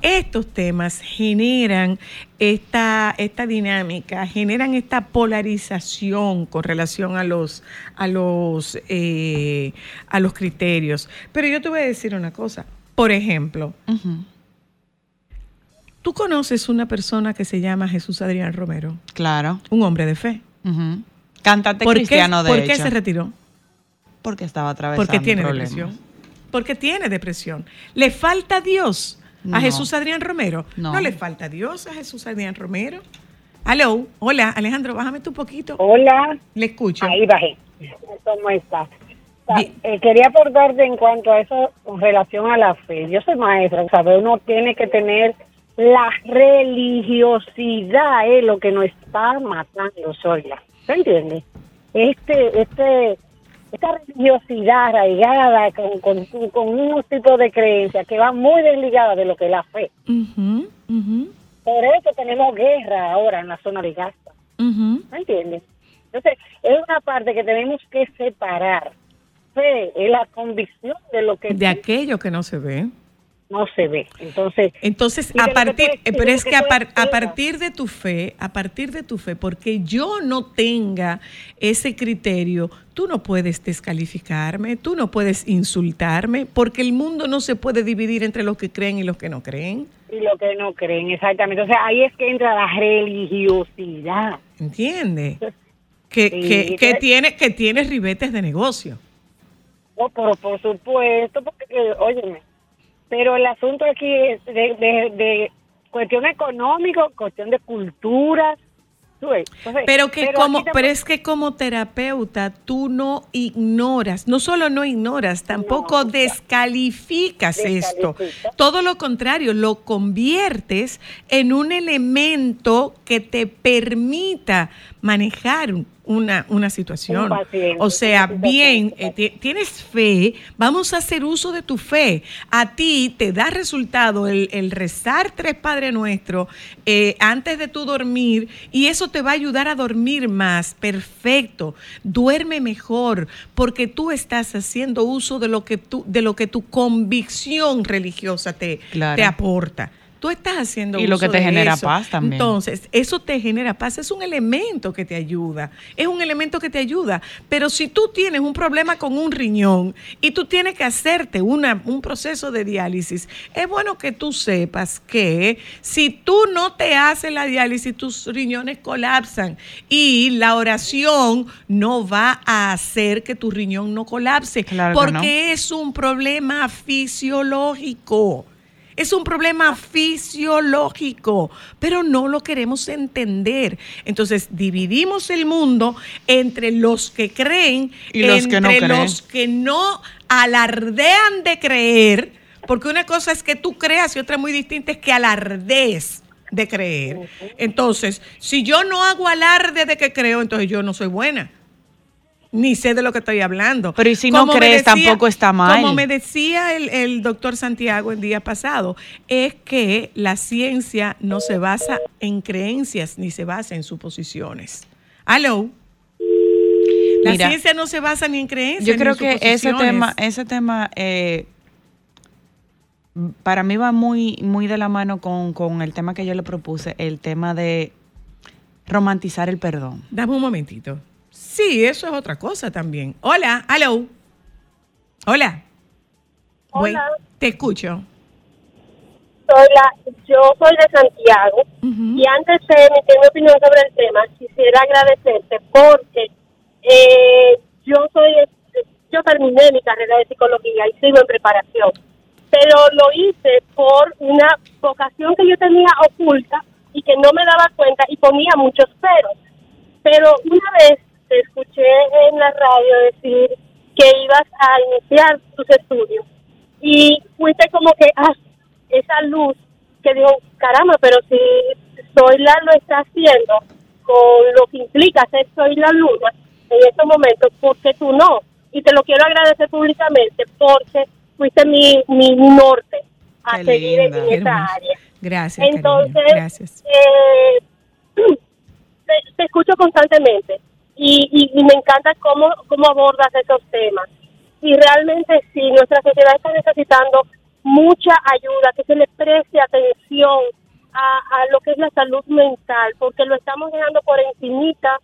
Estos temas generan esta, dinámica, generan esta polarización con relación a los a los eh, a los criterios. Pero yo te voy a decir una cosa. Por ejemplo, Tú conoces una persona que se llama Jesús Adrián Romero, Claro. un hombre de fe. Ujú. Cantante ¿Por qué, cristiano de por qué se retiró? Porque estaba atravesando Porque tiene problemas. depresión. Porque tiene depresión. ¿Le falta Dios a No. Jesús Adrián Romero? No. le falta Dios a Jesús Adrián Romero. Aló, hola, Alejandro, bájame tú un poquito. Hola, Le escucho. ahí bajé. ¿Cómo estás? Eh, quería aportarte en cuanto a eso con relación a la fe. Yo soy maestra, ¿sabes? Uno tiene que tener la religiosidad, es lo que nos está matando, Soyla. ¿Se entiende? Este, este, esta religiosidad arraigada con, con, con unos tipos de creencias que van muy desligadas de lo que es la fe. Por eso tenemos guerra ahora en la zona de Gaza. ujú. ¿Me entiendes? Entonces, es una parte que tenemos que separar. Fe es la convicción de lo que De aquello que no se ve. No se ve. Entonces, Entonces, a partir, pero es que que a, par- partir de tu fe, a partir de tu fe, porque yo no tenga ese criterio, tú no puedes descalificarme, tú no puedes insultarme, porque el mundo no se puede dividir entre los que creen y los que no creen. y lo que no creen, exactamente. O sea, ahí es que entra la religiosidad. ¿Entiendes? Que, Sí, que, que tiene, que tiene ribetes de negocio. Oh, pero por supuesto, porque, óyeme, pero el asunto aquí es de, de, de cuestión económica, cuestión de cultura. Entonces, Pero que como, pero es que como terapeuta tú no ignoras, no solo no ignoras, tampoco No, descalificas esto. Todo lo contrario, lo conviertes en un elemento que te permita manejar un- una, una situación. Un paciente, o sea, bien, eh, ti- tienes fe, vamos a hacer uso de tu fe. A ti te da resultado el, el rezar tres Padre Nuestro eh, antes de tu dormir y eso te va a ayudar a dormir más. Perfecto. Duerme mejor porque tú estás haciendo uso de lo que, tú, de lo que tu convicción religiosa te, Claro. te aporta. Tú estás haciendo Y lo que te de genera eso. paz también. Entonces, eso te genera paz, es un elemento que te ayuda, es un elemento que te ayuda. Pero si tú tienes un problema con un riñón y tú tienes que hacerte una, un proceso de diálisis, es bueno que tú sepas que si tú no te haces la diálisis, tus riñones colapsan y la oración no va a hacer que tu riñón no colapse, Claro que porque es un problema fisiológico. Es un problema fisiológico, pero no lo queremos entender. Entonces dividimos el mundo entre los que creen Y los que no entre creen. los que no alardean de creer, porque una cosa es que tú creas y otra muy distinta es que alardees de creer. Entonces, si yo no hago alarde de que creo, entonces yo no soy buena. Ni sé de lo que estoy hablando. Pero y si no Como crees, tampoco está mal. Como me decía el, el doctor Santiago el día pasado, es que la ciencia no se basa en creencias ni se basa en suposiciones. Aló. La Mira, ciencia no se basa ni en creencias. Yo ni creo en que ese tema, ese tema eh, para mí va muy, muy de la mano con, con el tema que yo le propuse, el tema de romantizar el perdón. Dame un momentito. Sí, eso es otra cosa también. Hola, aló. Hola. Hola. te escucho. Soy la, yo soy de Santiago y antes de emitir mi opinión sobre el tema, quisiera agradecerte porque eh, yo soy, yo terminé mi carrera de psicología y sigo en preparación, pero lo hice por una vocación que yo tenía oculta y que no me daba cuenta y ponía muchos peros. Pero una vez te escuché en la radio decir que ibas a iniciar tus estudios y fuiste como que, ah, esa luz que digo, caramba, pero si Zoila lo está haciendo con lo que implica ser Soy la Luna en estos momentos, ¿por qué tú no? Y te lo quiero agradecer públicamente porque fuiste mi, mi norte a Qué seguir en linda. Esa área. Gracias, Entonces, cariño. Gracias. eh, te, te escucho constantemente y, y, me encanta cómo, cómo abordas esos temas. Y realmente sí, nuestra sociedad está necesitando mucha ayuda, que se le preste atención a, a lo que es la salud mental, porque lo estamos dejando por encimita,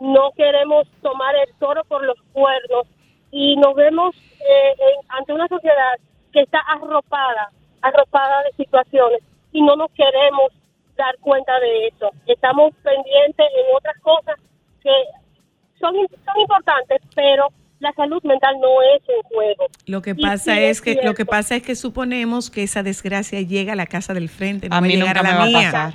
no queremos tomar el toro por los cuernos y nos vemos eh, en- ante una sociedad que está arropada, arropada de situaciones y no nos queremos dar cuenta de eso. Estamos pendientes en otras cosas que son, son importantes, pero la salud mental no es en juego. Lo que pasa sí es es que lo que pasa es que suponemos que esa desgracia llega a la casa del frente, no A va a mí llegar a la a mía.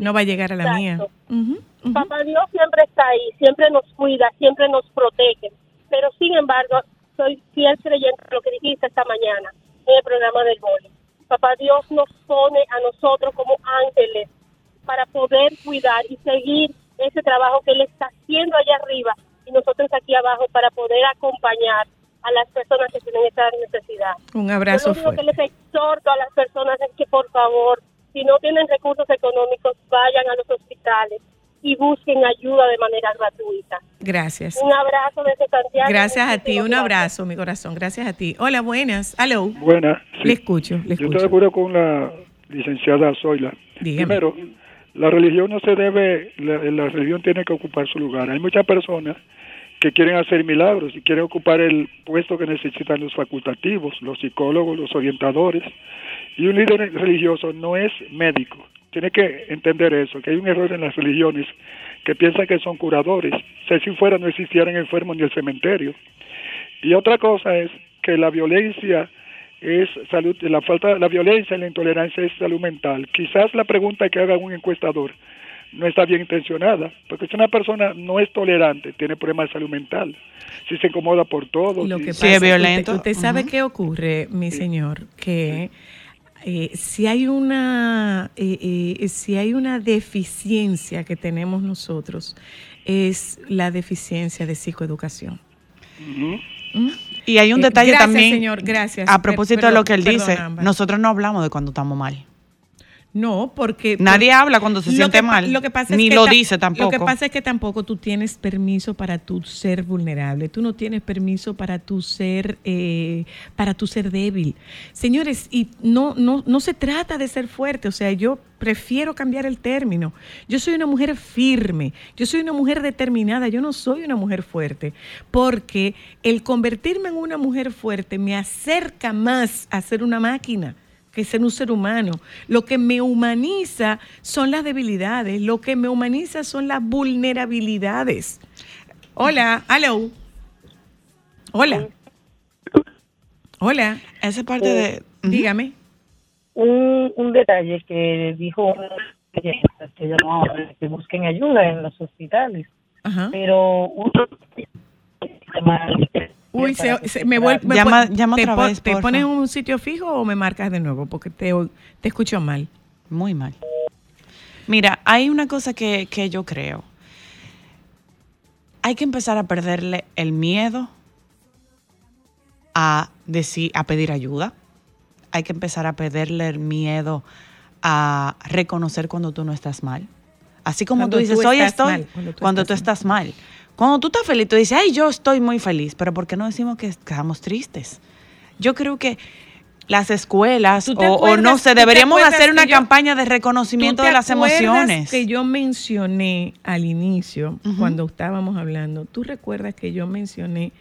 No va a llegar a la mía. Exacto. Ujú, ujú. Papá Dios siempre está ahí, siempre nos cuida, siempre nos protege. Pero sin embargo, soy fiel creyente de lo que dijiste esta mañana en el programa del boli. Papá Dios nos pone a nosotros como ángeles para poder cuidar y seguir ese trabajo que Él está haciendo allá arriba y nosotros aquí abajo para poder acompañar a las personas que tienen esa necesidad. Un Yo abrazo lo único que les exhorto a las personas es que por favor, si no tienen recursos económicos, vayan a los hospitales, y busquen ayuda de manera gratuita. Gracias. Un abrazo desde Santiago. Gracias a ti, un abrazo, mi corazón. Gracias a ti. Hola, buenas. Hello. Buenas. sí. Le escucho, le Yo estoy de escucho. acuerdo con la licenciada Zoila. Dígame. Primero, la religión no se debe, la, religión tiene que ocupar su lugar. Hay muchas personas que quieren hacer milagros y quieren ocupar el puesto que necesitan los facultativos, los psicólogos, los orientadores. Y un líder religioso no es médico. Tiene que entender eso, que hay un error en las religiones que piensan que son curadores. Si si fuera no existieran enfermos ni el cementerio. Y otra cosa es que la violencia es salud, la falta, la violencia y la intolerancia es salud mental. Quizás la pregunta que haga un encuestador no está bien intencionada, porque si una persona no es tolerante, tiene problemas de salud mental, si se incomoda por todo, Lo si- que pasa es violento. Usted, usted sabe qué ocurre, mi señor, que eh, si hay una eh, eh, si hay una deficiencia que tenemos nosotros es la deficiencia de psicoeducación. ¿Mm? Y hay un Eh, detalle gracias, también. señor, gracias. A propósito Per- de lo que él perdón, dice, nosotros no hablamos de cuando estamos mal. No, porque Nadie habla cuando se siente que mal, Lo que pasa ni es que lo dice tampoco. Lo que pasa es que tampoco tú tienes permiso para tu ser vulnerable. Tú no tienes permiso para tu ser, eh, para tu ser débil. Señores, y no, no, no se trata de ser fuerte. O sea, yo prefiero cambiar el término. Yo soy una mujer firme. Yo soy una mujer determinada. Yo no soy una mujer fuerte. Porque el convertirme en una mujer fuerte me acerca más a ser una máquina que ser un ser humano. Lo que me humaniza son las debilidades, lo que me humaniza son las vulnerabilidades. Hola, hello. Hola. Hola, Esa parte de... Ujú. dígame. un, un detalle que dijo que llamó que busquen ayuda en los hospitales, Ajá. pero uno Uy, se, se- me vuelve. me Llama- pon- llama te otra vez, ¿Te pones un sitio fijo o me marcas de nuevo? Porque te, te escucho mal. Muy mal. Mira, hay una cosa que, que yo creo. Hay que empezar a perderle el miedo a decir, a pedir ayuda. Hay que empezar a perderle el miedo a reconocer cuando tú no estás mal. Así como Cuando tú dices, tú hoy estás estoy, mal, cuando cuando tú tú, estás estás mal. Cuando tú estás feliz, tú dices, ay, yo estoy muy feliz, pero ¿por qué no decimos que estamos tristes? Yo creo que las escuelas ¿Tú o, no sé, deberíamos hacer una yo- campaña de ¿Tú reconocimiento de las emociones. que yo mencioné al inicio, cuando estábamos hablando, tú recuerdas que yo mencioné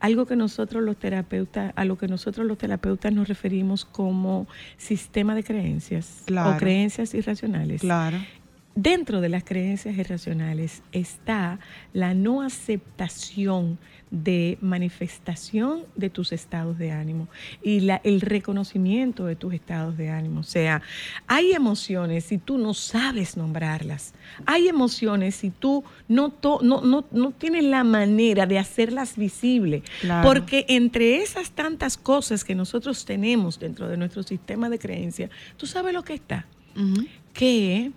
algo que nosotros los terapeutas, a lo que nosotros los terapeutas nos referimos como sistema de creencias Claro. o creencias irracionales. Claro. Dentro de las creencias irracionales está la no aceptación de manifestación de tus estados de ánimo y la, el reconocimiento de tus estados de ánimo. O sea, hay emociones si tú no sabes nombrarlas. Hay emociones si tú no, to- no, no, no tienes la manera de hacerlas visibles. Claro. Porque entre esas tantas cosas que nosotros tenemos dentro de nuestro sistema de creencias, ¿tú sabes lo que está? Que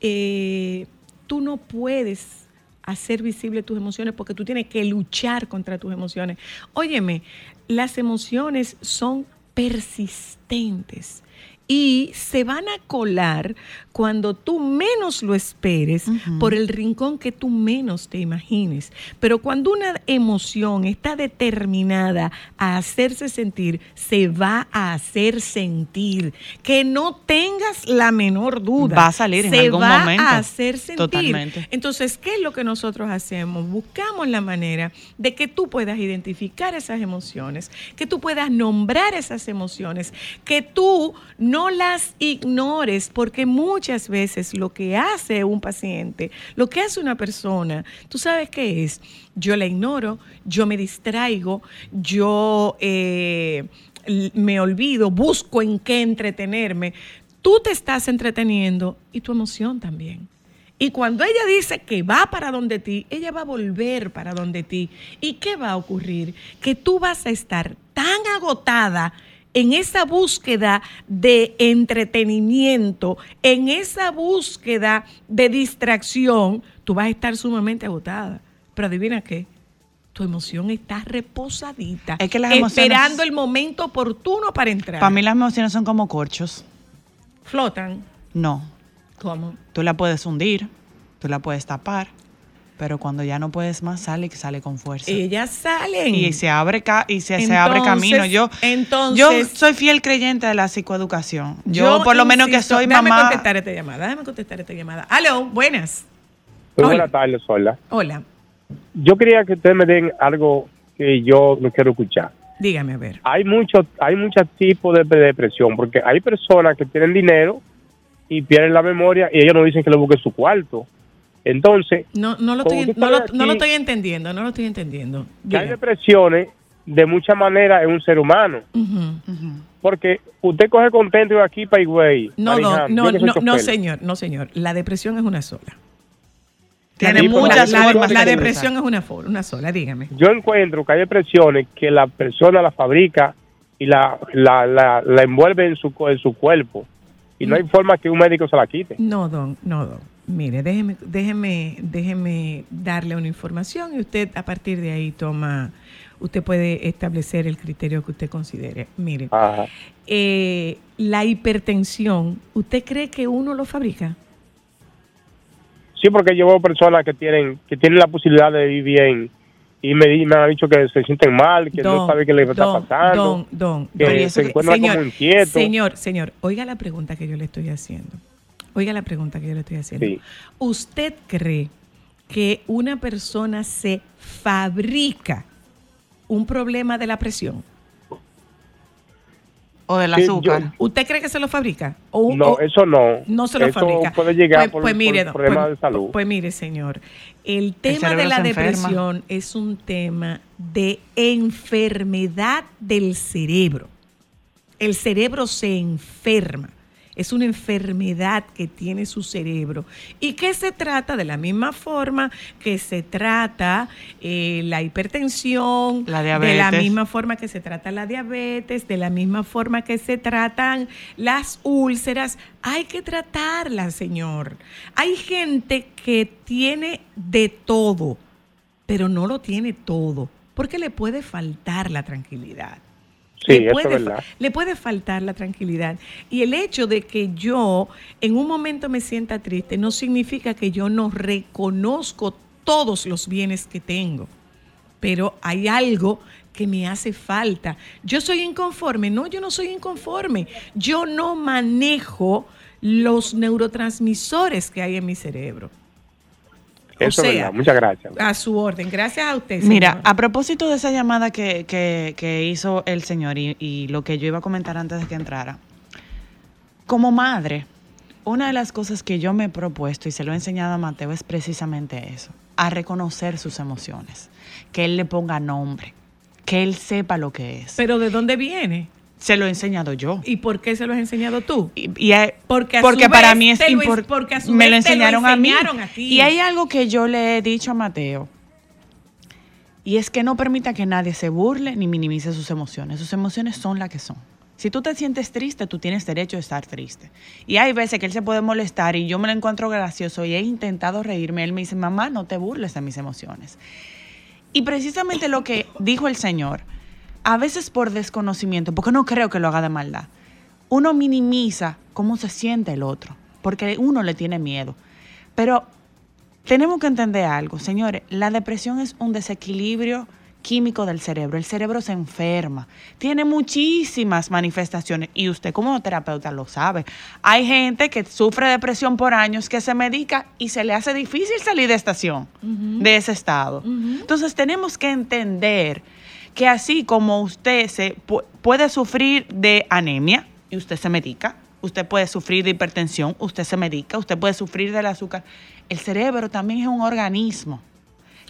eh, tú no puedes hacer visible tus emociones porque tú tienes que luchar contra tus emociones. Óyeme, las emociones son persistentes y se van a colar cuando tú menos lo esperes por el rincón que tú menos te imagines. Pero cuando una emoción está determinada a hacerse sentir, se va a hacer sentir. Que no tengas la menor duda. Va a salir en se algún va momento. a hacer sentir. Totalmente. Entonces, ¿qué es lo que nosotros hacemos? Buscamos la manera de que tú puedas identificar esas emociones, que tú puedas nombrar esas emociones, que tú no las ignores, porque muchas veces lo que hace un paciente, lo que hace una persona, tú sabes qué es, yo la ignoro, yo me distraigo, yo eh, me olvido, busco en qué entretenerme. Tú te estás entreteniendo y tu emoción también. Y cuando ella dice que va para donde ti, ella va a volver para donde ti. ¿Y qué va a ocurrir? Que tú vas a estar tan agotada en esa búsqueda de entretenimiento, en esa búsqueda de distracción, tú vas a estar sumamente agotada. Pero adivina qué, tu emoción está reposadita, Es que las emociones- esperando el momento oportuno para entrar. Para mí las emociones son como corchos. flotan. No, ¿Cómo? tú la puedes hundir, tú la puedes tapar, pero cuando ya no puedes más, sale y sale con fuerza. Ellas salen. y se abre ca- y se, se abre camino. Yo, entonces- yo soy fiel creyente de la psicoeducación. Yo, por lo menos que soy déjame mamá. contestar esta llamada, déjame contestar esta llamada. Aló, buenas. Muy Hola. buenas tardes, Sola. Hola, Yo quería que ustedes me den algo que yo no quiero escuchar. dígame a ver. Hay muchos hay muchos tipos de, de depresión, porque hay personas que tienen dinero y pierden la memoria y ellos no dicen que le busquen su cuarto. Entonces, No, no, lo estoy, no, lo, no estoy entendiendo, no lo estoy entendiendo. que hay depresiones de muchas maneras en un ser humano. Porque usted coge contento aquí para Higüey. No, no, no, no, no, señor, no, señor. La depresión es una sola. Tiene la, muchas la- formas la de depresión es una, for- una sola, dígame. Yo encuentro que hay depresiones que la persona la fabrica y la, la, la, la envuelve en su, co- en su cuerpo. Y no hay Mm. forma que un médico se la quite. No, don, no, don. Mire, déjeme, déjeme, déjeme darle una información y usted a partir de ahí toma, usted puede establecer el criterio que usted considere. Mire, eh, la hipertensión, ¿usted cree que uno lo fabrica? Sí, porque yo veo personas que tienen que tienen la posibilidad de vivir bien y me, han dicho que se sienten mal, que no saben qué les está don, pasando, Don, don, que don. Pero ¿y eso se encuentran como inquietos. Señor, señor, oiga la pregunta que yo le estoy haciendo. Oiga la pregunta que yo le estoy haciendo. Sí. ¿Usted cree que una persona se fabrica un problema de la presión? O del Sí, azúcar. yo- ¿Usted cree que se lo fabrica? O No, o- eso no. no se lo eso fabrica. puede llegar Pues- por, pues mire, problemas pues- de salud. Pues mire, señor, el tema de la enferma. depresión es un tema de enfermedad del cerebro. El cerebro se enferma. Es una enfermedad que tiene su cerebro y que se trata de la misma forma que se trata eh, la hipertensión, La de la diabetes. misma forma que se trata la diabetes, de la misma forma que se tratan las úlceras. Hay que tratarlas, señor. Hay gente que tiene de todo, pero no lo tiene todo, porque le puede faltar la tranquilidad. Sí, le, puede, es le puede faltar la tranquilidad. Y el hecho de que yo en un momento me sienta triste no significa que yo no reconozco todos los bienes que tengo. Pero hay algo que me hace falta. Yo soy inconforme. No, yo no soy inconforme. Yo no manejo los neurotransmisores que hay en mi cerebro. O eso es sea, verdad. Muchas gracias. A su orden. Gracias a usted. Mira, señor. a propósito de esa llamada que, que- que hizo el señor y, y lo que yo iba a comentar antes de que entrara, como madre, una de las cosas que yo me he propuesto y se lo he enseñado a Mateo es precisamente eso, a reconocer sus emociones, que él le ponga nombre, que él sepa lo que es. Pero ¿de dónde viene? Se lo he enseñado yo. ¿Y por qué se lo has enseñado tú? Y, Porque a porque su para vez mí es te lo impor- es- porque a su me lo enseñaron, a mí. a. Y hay algo que yo le he dicho a Mateo. Y es que no permita que nadie se burle ni minimice sus emociones. Sus emociones son las que son. Si tú te sientes triste, tú tienes derecho a estar triste. Y hay veces que él se puede molestar y yo me lo encuentro gracioso y he intentado reírme. Él me dice, mamá, no te burles de mis emociones. Y precisamente lo que dijo el Señor, a veces por desconocimiento, porque no creo que lo haga de maldad, uno minimiza cómo se siente el otro, porque uno le tiene miedo. Pero tenemos que entender algo, señores, la depresión es un desequilibrio químico del cerebro. El cerebro se enferma, tiene muchísimas manifestaciones y usted como terapeuta lo sabe. Hay gente que sufre depresión por años, que se medica y se le hace difícil salir de estación, de ese estado. Entonces tenemos que entender que así como usted se pu- puede sufrir de anemia y usted se medica, usted puede sufrir de hipertensión, usted se medica, usted puede sufrir del azúcar, el cerebro también es un organismo.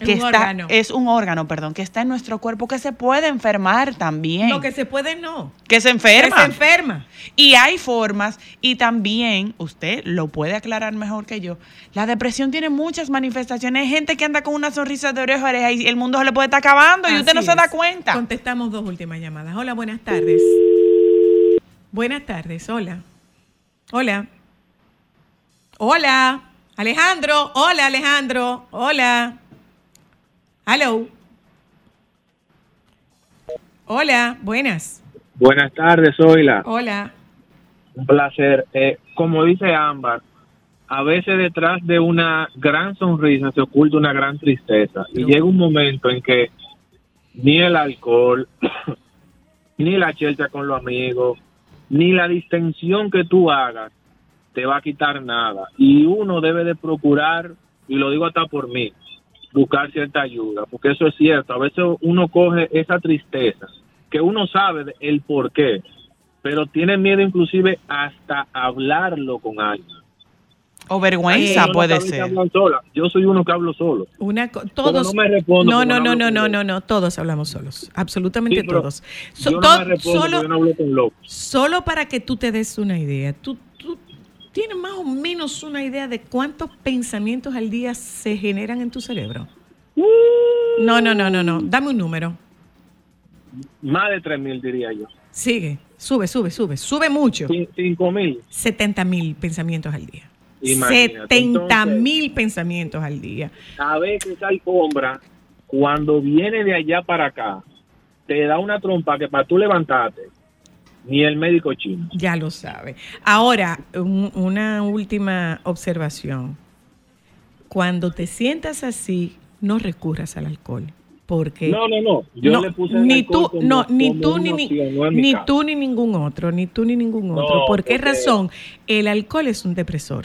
Es Que un está, órgano. es un órgano, perdón, que está en nuestro cuerpo, que se puede enfermar también. No, que se puede no. que se enferma. Que se enferma. Y hay formas, y también, usted lo puede aclarar mejor que yo, la depresión tiene muchas manifestaciones. Hay gente que anda con una sonrisa de oreja a oreja y el mundo se le puede estar acabando y usted no se da cuenta. Contestamos dos últimas llamadas. Hola, buenas tardes. Buenas tardes, hola. Hola. Hola. Alejandro, hola Alejandro, hola. Hello. Hola, buenas. Buenas tardes, Zoila. Hola. Un placer. Eh, como dice Ámbar, a veces detrás de una gran sonrisa se oculta una gran tristeza. Y llega un momento en que ni el alcohol, ni la chelcha con los amigos, ni la distensión que tú hagas te va a quitar nada. Y uno debe de procurar, y lo digo hasta por mí, buscar cierta ayuda, porque eso es cierto. A veces uno coge esa tristeza, que uno sabe el por qué, pero tiene miedo inclusive hasta hablarlo con alguien. O vergüenza puede ser. Yo soy uno que hablo solo. Una todos no me respondo no no no no no no todos hablamos solos absolutamente Sí, todos So- yo no to- me respondo, solo yo no hablo con locos. solo para que tú te des una idea tú tienes más o menos una idea de cuántos pensamientos al día se generan en tu cerebro no no no no no. Dame un número. Más de 3 mil, diría yo. sigue. Sube sube sube. Sube mucho. 5 mil. 70 mil pensamientos al día. Imagínate. 70 Entonces- mil pensamientos al día. A veces esa alfombra, cuando viene de allá para acá, te da una trompa que para tú levantarte, ni el médico chino. Ya lo sabe. Ahora, un- una última observación. Cuando te sientas así, no recurras al alcohol. Porque No, no, no. Yo no, le puse ni alcohol tú, como- no, ni tú ni, ni, opción, tú ni ningún otro, ni tú ni ningún otro. No, ¿Por qué porque- razón? El alcohol es un depresor.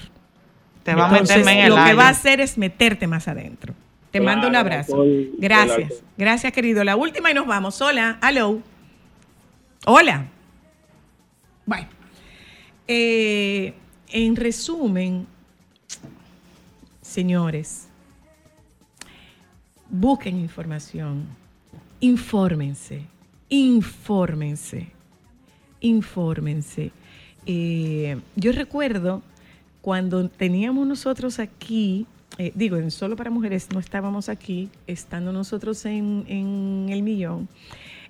Te va a meterme en el lo que va a hacer es meterte más adentro. Te Claro, mando un abrazo. alcohol- Gracias. Gracias, querido. La última y nos vamos. Hola. Hello. Hola. Bueno. Eh, en resumen, señores, busquen información, infórmense, infórmense, infórmense. Eh, yo recuerdo cuando teníamos nosotros aquí, eh, digo, en Solo para Mujeres no estábamos aquí, estando nosotros en, en El Millón,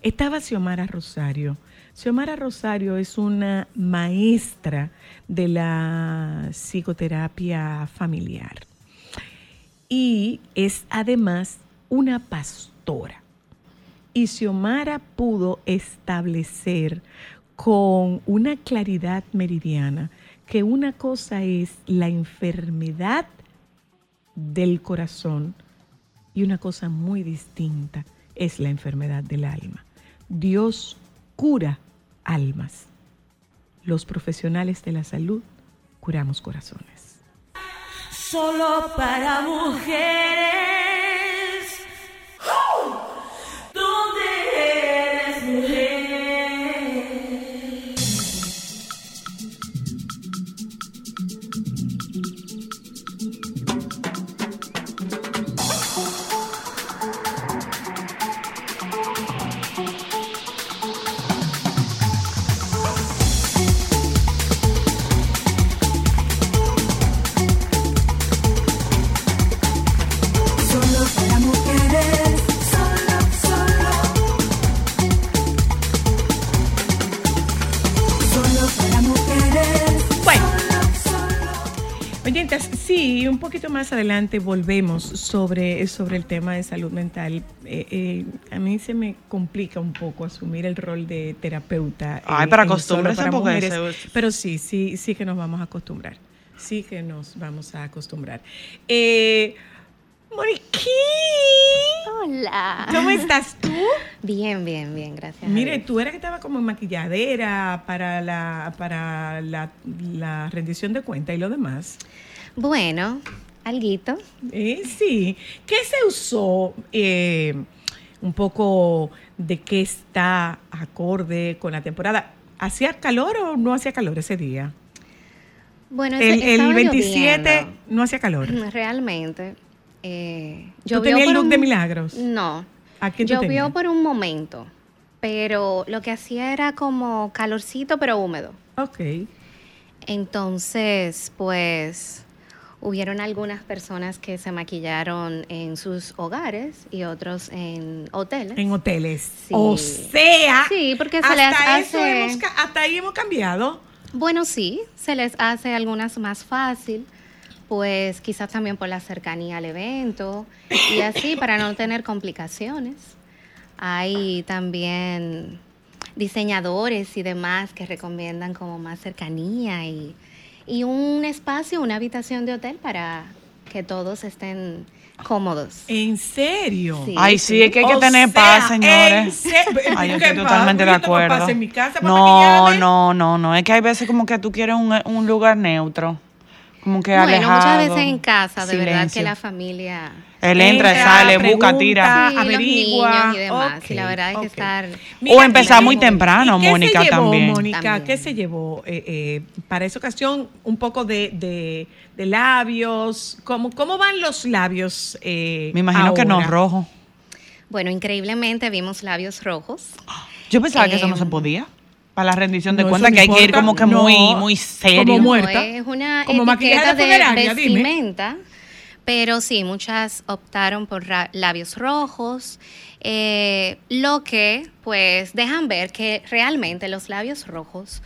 estaba Xiomara Rosario. Xiomara Rosario es una maestra de la psicoterapia familiar y es además una pastora. Y Xiomara pudo establecer con una claridad meridiana que una cosa es la enfermedad del corazón y una cosa muy distinta es la enfermedad del alma. Dios cura almas. Los profesionales de la salud curamos corazones. Solo para mujeres. Sí, un poquito más adelante volvemos sobre, sobre el tema de salud mental. Eh, eh, a mí se me complica un poco asumir el rol de terapeuta. eh, Ay, acostúmbrese para porque mujeres. se- Pero sí, sí, sí que nos vamos a acostumbrar. Sí que nos vamos a acostumbrar. Eh, Moniquín, Hola. ¿cómo estás tú? Bien, bien, bien, gracias. Mire, tú eras que estaba como en maquilladera para la, para la, la rendición de cuenta y lo demás. Bueno, alguito. Eh, sí. ¿Qué se usó? eh, un poco de qué está acorde con la temporada. ¿Hacía calor o no hacía calor ese día? Bueno, El, el estaba 27 lloviendo. no hacía calor. Realmente. Eh, ¿Tú tenías el look un- de milagros? No. ¿A quién Llovió tenías? por un momento, pero lo que hacía era como calorcito pero húmedo. Ok. Entonces, pues, hubieron algunas personas que se maquillaron en sus hogares y otros en hoteles. En hoteles. Sí. O sea, Sí, porque se hasta les hace- hemos hasta ahí hemos cambiado. Bueno, sí, se les hace algunas más fácil, pues quizás también por la cercanía al evento y así para no tener complicaciones. Hay también diseñadores y demás que recomiendan como más cercanía y, y un espacio, una habitación de hotel para que todos estén cómodos. ¿En serio? Sí. Ay, sí, es que hay que O tener sea, paz, señores. Ay, yo ¿Qué estoy totalmente de acuerdo. paz en mi casa para No, no, no, no. Es que hay veces como que tú quieres un, un lugar neutro. Como que Bueno, alejado. muchas veces en casa, de verdad que la familia... Él entra, Entra, sale, busca, tira. Sí, los averigua. niños y demás. Ok, y la verdad hay ok. que estar... Mira, o empezar muy temprano, ¿Y qué Mónica, se llevó, también. Mónica, También. ¿qué se llevó eh, eh, para esa ocasión? Un poco de, de- de labios. ¿Cómo, ¿Cómo van los labios? eh, Me imagino que no rojo. Bueno, increíblemente vimos labios rojos. Yo pensaba que eso no Em, se podía. Para la rendición de No, cuentas, que hay que ir como que No. muy, muy serio. Como No, muerta. es una Como maquillaje etiqueta de de, dime. Pero sí, muchas optaron por labios rojos, eh, lo que pues dejan ver que realmente los labios rojos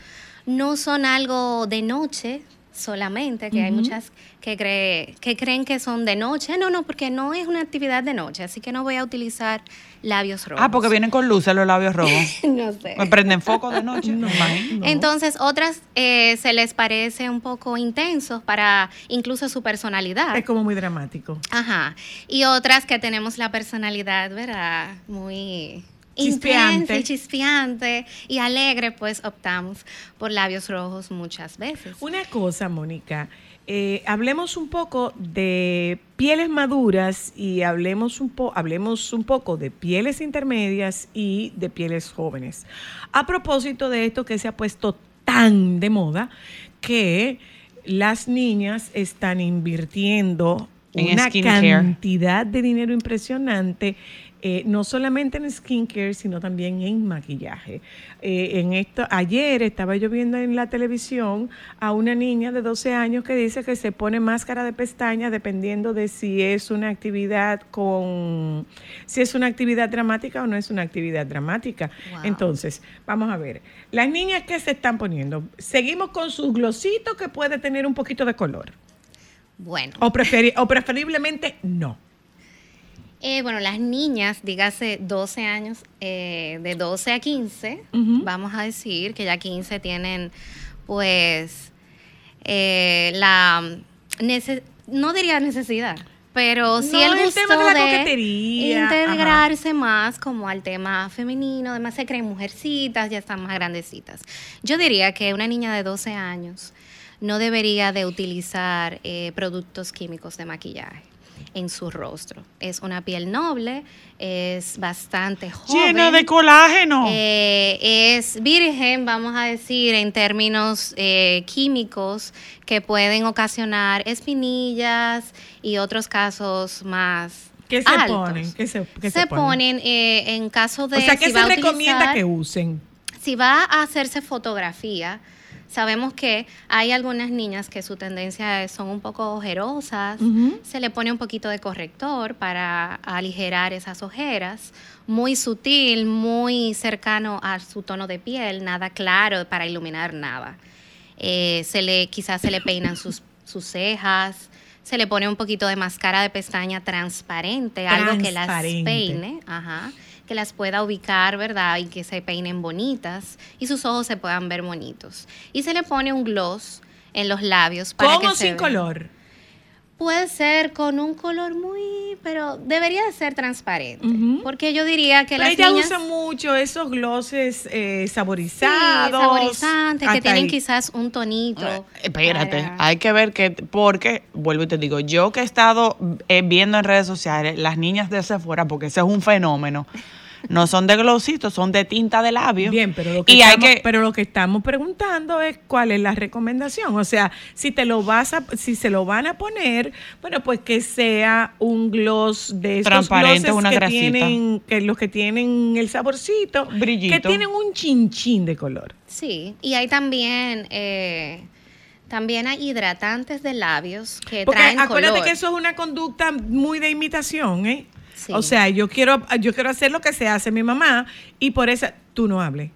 no son algo de noche solamente, que hay muchas que, cree, que creen que son de noche. No, no, porque no es una actividad de noche, así que no voy a utilizar labios rojos. Ah, porque vienen con luces los labios rojos. no sé. Me prenden foco de noche. imagino. Entonces, otras eh, se les parece un poco intensos para incluso su personalidad. Es como muy dramático. Ajá. Y otras que tenemos la personalidad, ¿verdad? Muy Chispeante. intensa y chispeante y alegre, pues optamos por labios rojos muchas veces. Una cosa, Mónica. Eh, hablemos un poco de pieles maduras y hablemos un, po hablemos un poco de pieles intermedias y de pieles jóvenes. A propósito de esto que se ha puesto tan de moda que las niñas están invirtiendo En una skincare. cantidad de dinero impresionante. Eh, no solamente en skincare, sino también en maquillaje. Eh, en esto, ayer estaba yo viendo en la televisión a una niña de 12 años que dice que se pone máscara de pestañas dependiendo de si es una actividad con, si es una actividad dramática o no es una actividad dramática. Wow. Entonces, vamos a ver, las niñas que se están poniendo, seguimos con sus glositos que puede tener un poquito de color. Bueno, O, preferi- o preferiblemente no. Eh, bueno, las niñas, dígase 12 años, eh, de 12 a 15, Ujú. vamos a decir que ya 15 tienen, pues, eh, la, no diría necesidad, pero sí No, el el gusto tema de la coquetería, integrarse más como al tema femenino, además se creen mujercitas, ya están más grandecitas. Yo diría que una niña de 12 años no debería de utilizar eh, productos químicos de maquillaje en su rostro. Es una piel noble, es bastante joven. Llena de colágeno. Eh, es virgen, vamos a decir, en términos eh, químicos que pueden ocasionar espinillas y otros casos más ¿Qué se altos. ponen? ¿Qué se, qué se, ponen eh, en caso de O sea, ¿qué si se recomienda utilizar- que usen? si va a hacerse fotografía, sabemos que hay algunas niñas que su tendencia es- son un poco ojerosas, se le pone un poquito de corrector para aligerar esas ojeras, muy sutil, muy cercano a su tono de piel, nada claro para iluminar nada. Eh, se le, quizás se le peinan sus, sus cejas, se le pone un poquito de máscara de pestaña transparente, algo que las Transparente. peine, ajá, que las pueda ubicar, ¿verdad? Y que se peinen bonitas y sus ojos se puedan ver bonitos. Y se le pone un gloss en los labios para ¿Con que se sin color? Puede ser con un color muy, pero debería de ser transparente, porque yo diría que Pero las ella niñas usa mucho esos glosses eh, sí, saborizados. saborizantes que tienen ahí. quizás un tonito. Eh, Espérate, para- hay que ver que, porque, vuelvo y te digo, yo que he estado eh, viendo en redes sociales, las niñas de Sephora, porque ese es un fenómeno, no son de glositos, son de tinta de labio. Bien, pero lo, que y hay estamos, que, pero lo que estamos preguntando es cuál es la recomendación. O sea, si te lo vas a, si se lo van a poner, bueno, pues que sea un gloss de estos Transparente, glosses una que grasita. tienen, que los que tienen el saborcito, Brillito. que tienen un chinchín de color. Sí, y hay también, eh, también hay hidratantes de labios que Porque traen acuérdate color. que eso es una conducta muy de imitación, ¿eh? Sí. O sea, yo quiero, yo quiero hacer lo que se hace mi mamá y por eso tú no hables.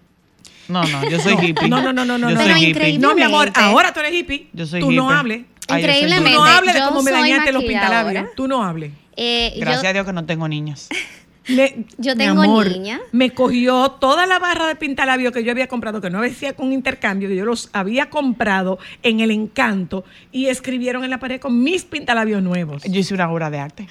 no, no, yo soy hippie. No, no, no, no, no. Yo no. Pero soy hippie. increíble. No, mi amor, ahora tú eres hippie. Yo soy tú no hippie. hables. Increíblemente. Tú no hables de yo cómo me dañaste los maquilladora. pintalabios. Tú no hables. Eh, yo- Gracias a Dios que no tengo niños. Le- Yo mi tengo amor, niña. Me cogió toda la barra de pintalabio que yo había comprado, que no decía con intercambio, que yo los había comprado en el encanto y escribieron en la pared con mis pintalabios nuevos. Yo hice una obra de arte.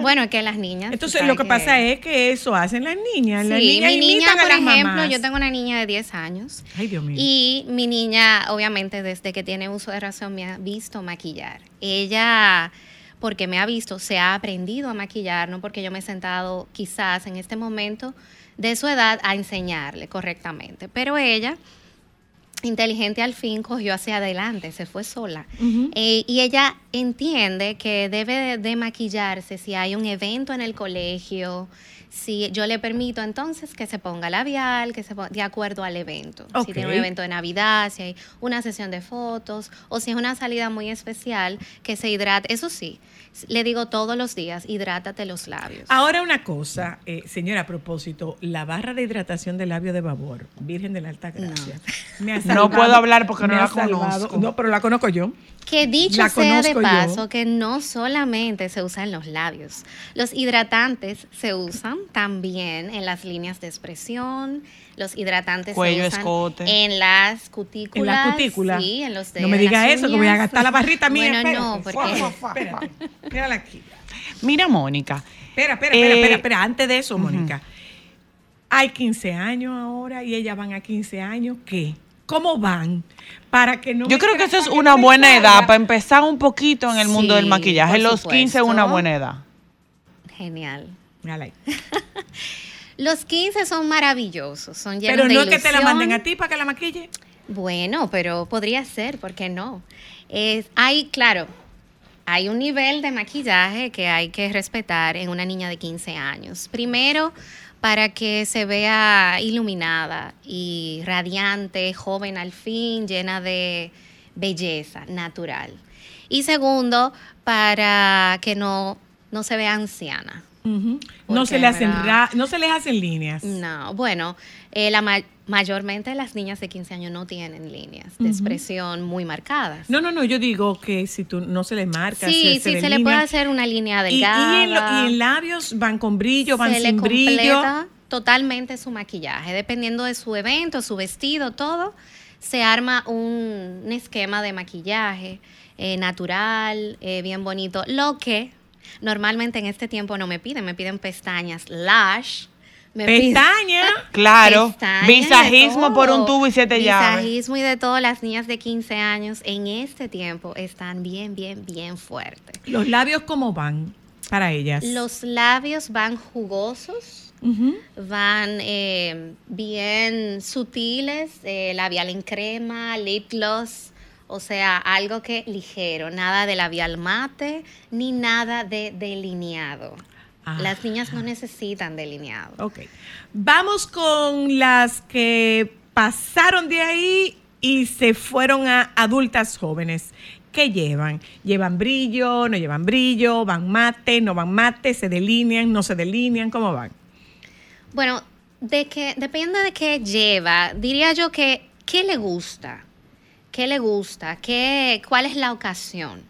Bueno, es que las niñas. Entonces lo que pasa es que eso hacen las niñas. las Sí, niñas mi niña, por las ejemplo, mamás. yo tengo una niña de 10 años. Ay, Dios mío. Y mi niña, obviamente, desde que tiene uso de razón, me ha visto maquillar. Ella, porque me ha visto, se ha aprendido a maquillar, no porque yo me he sentado quizás en este momento de su edad a enseñarle correctamente. Pero ella, inteligente al fin, cogió hacia adelante, se fue sola. Eh, y ella entiende que debe de, de maquillarse si hay un evento en el colegio, si yo le permito entonces que se ponga labial, que se ponga de acuerdo al evento. Si tiene un evento de Navidad, si hay una sesión de fotos o si es una salida muy especial, que se hidrate. Eso sí, le digo todos los días, hidrátate los labios. Ahora una cosa, eh, señora, a propósito, la barra de hidratación del labio de babor, Virgen de la Alta Gracia. me ha No salvado- puedo hablar porque no me la salvado- conozco. No, pero la conozco yo. Que dicho La sea de paso, yo. que no solamente se usan en los labios, los hidratantes se usan también en las líneas de expresión, los hidratantes Cuello, se usan escote. en las cutículas. En la cutícula. Sí, en los de No me diga las eso, que voy a gastar la barrita mía. Bueno, espérate. no, Fua, fua, porque fua, mírala aquí. Mira, Mónica. Espera, espera, espera, Eh, espera, espera. Antes de eso, Mónica. Hay 15 años ahora y ellas van a 15 años. ¿Qué? ¿Cómo van? Para que no Yo creo que eso es una buena salga. edad para empezar un poquito en el mundo del maquillaje. Los 15 es una supuesto. buena edad. Genial. Mírala ahí. Los 15 son maravillosos, son llenos Pero de no es que te la manden a ti para que la maquille. Bueno, pero podría ser, ¿por qué no? Es, hay, claro, hay un nivel de maquillaje que hay que respetar en una niña de 15 años. Primero, para que se vea iluminada y radiante, joven al fin, llena de belleza natural. Y segundo, para que no, no se vea anciana. No se, le hacen ra- no se les hacen líneas. No, bueno, eh, la mayormente las niñas de 15 años no tienen líneas de expresión muy marcadas. No, no, no, yo digo que si tú no se les marca, sí, sí, se le puede hacer una línea Y, y delgada. en, lo- y en labios van con brillo, van se le sin brillo. completa totalmente su maquillaje, dependiendo de su evento, su vestido, todo. Se arma un, un esquema de maquillaje eh, natural, eh, bien bonito. Lo que normalmente en este tiempo no me piden, me piden pestañas lash. Me Pestaña. Claro. Visajismo por un tubo y siete llaves. Visajismo y de todo, las niñas de 15 años en este tiempo están bien, bien, bien fuertes. Los labios, ¿cómo van para ellas? Los labios van jugosos, van eh, bien sutiles, eh, labial en crema, lip gloss, o sea, algo que ligero, nada de labial mate ni nada de delineado. Las niñas no necesitan delineado. Ok. Vamos con las que pasaron de ahí y se fueron a adultas jóvenes. ¿Qué llevan? ¿Llevan brillo? ¿No llevan brillo? ¿Van mate? ¿No van mate? ¿Se delinean? ¿No se delinean? ¿Cómo van? Bueno, de que, depende de qué lleva. Diría yo que, ¿qué le gusta? ¿Qué le gusta? ¿Qué, ¿Cuál es la ocasión?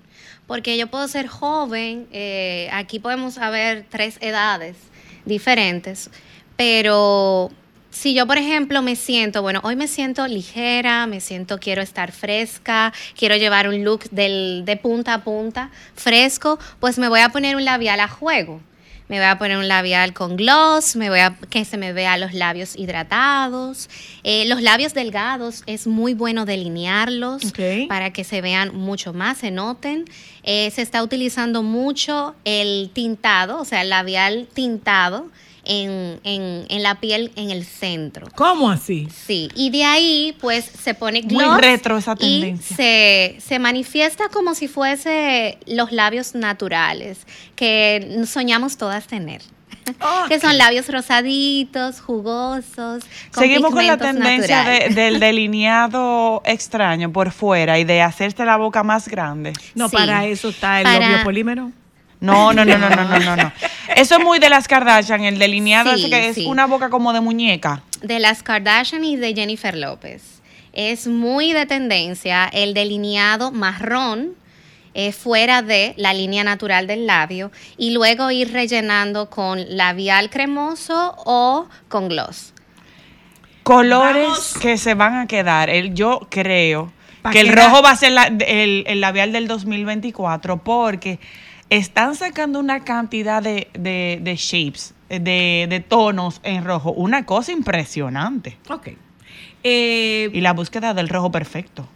Porque yo puedo ser joven, eh, aquí podemos haber tres edades diferentes, pero si yo, por ejemplo, me siento, bueno, hoy me siento ligera, me siento, quiero estar fresca, quiero llevar un look del, de punta a punta, fresco, pues me voy a poner un labial a juego. Me voy a poner un labial con gloss, me voy a que se me vea los labios hidratados. Eh, los labios delgados es muy bueno delinearlos para que se vean mucho más, se noten. Eh, se está utilizando mucho el tintado, o sea, el labial tintado en, en- en la piel en el centro. ¿Cómo así? Sí, y de ahí pues se pone Muy gloss retro esa y tendencia. se, se manifiesta como si fuese los labios naturales que soñamos todas tener. que son labios rosaditos, jugosos. con Seguimos con la tendencia de- del delineado extraño por fuera y de hacerse la boca más grande. No, Sí. para eso está el Para- obvio polímero. No, no, no, no, no, no, no, no. Eso es muy de las Kardashian, el delineado Sí, ese que sí. es una boca como de muñeca. de las Kardashian y de Jennifer López. Es muy de tendencia el delineado marrón eh, fuera de la línea natural del labio y luego ir rellenando con labial cremoso o con gloss. Colores Vamos. que se van a quedar. El, yo creo que el rojo va a ser la- el, el labial del 2024 porque están sacando una cantidad de, de- de shapes, de, de tonos en rojo. Una cosa impresionante. Ok. Eh, Y la búsqueda del rojo perfecto.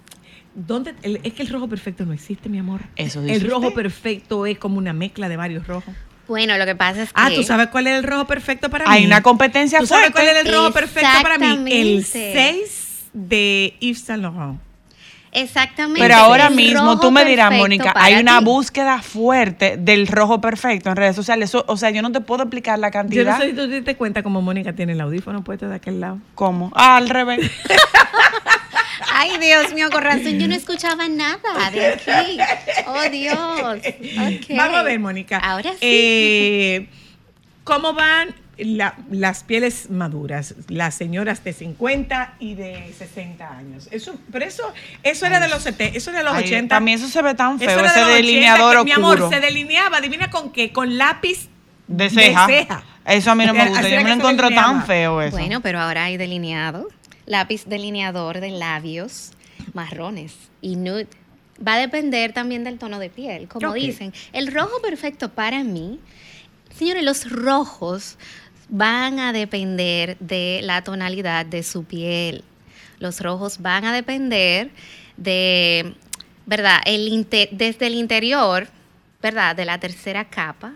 ¿dónde, el- es que el rojo perfecto no existe, mi amor. Eso dice El rojo usted. perfecto es como una mezcla de varios rojos. Bueno, lo que pasa es que... Ah, ¿tú sabes cuál es el rojo perfecto para mí? Hay una competencia ¿Tú sabes cuál es el rojo perfecto para mí? El Exactamente. 6 de Yves Saint Laurent. Exactamente. Pero ahora el mismo tú me dirás, Mónica, hay una ti. búsqueda fuerte del rojo perfecto en redes sociales. Eso- o sea, yo no te puedo explicar la Yo cantidad. no sé si tú te diste cuenta como Mónica tiene el audífono puesto de aquel lado. ¿Cómo? Ah, al revés. Ay, Dios mío, con razón, yo no escuchaba nada de aquí. Oh, Dios. Vamos a ver, Mónica. Ahora sí. Eh, ¿Cómo van la- las pieles maduras? Las señoras de 50 y de 60 años. Eso, pero eso, eso era de los 70, eso era de los Ay, 80. Para mí eso se ve tan Eso feo, era de ese los 80 delineador que, Mi amor, oscuro. se delineaba, adivina con qué, con lápiz de ceja. de ceja. Eso a mí no me Así gusta. Yo me lo encuentro delineaba. tan feo eso. Bueno, pero ahora hay delineado, lápiz delineador de labios marrones y nude. Va a depender también del tono de piel, como dicen. El rojo perfecto para mí, señores, los rojos van a depender de la tonalidad de su piel. Los rojos van a depender de, ¿verdad? El desde el interior, ¿verdad? De la tercera capa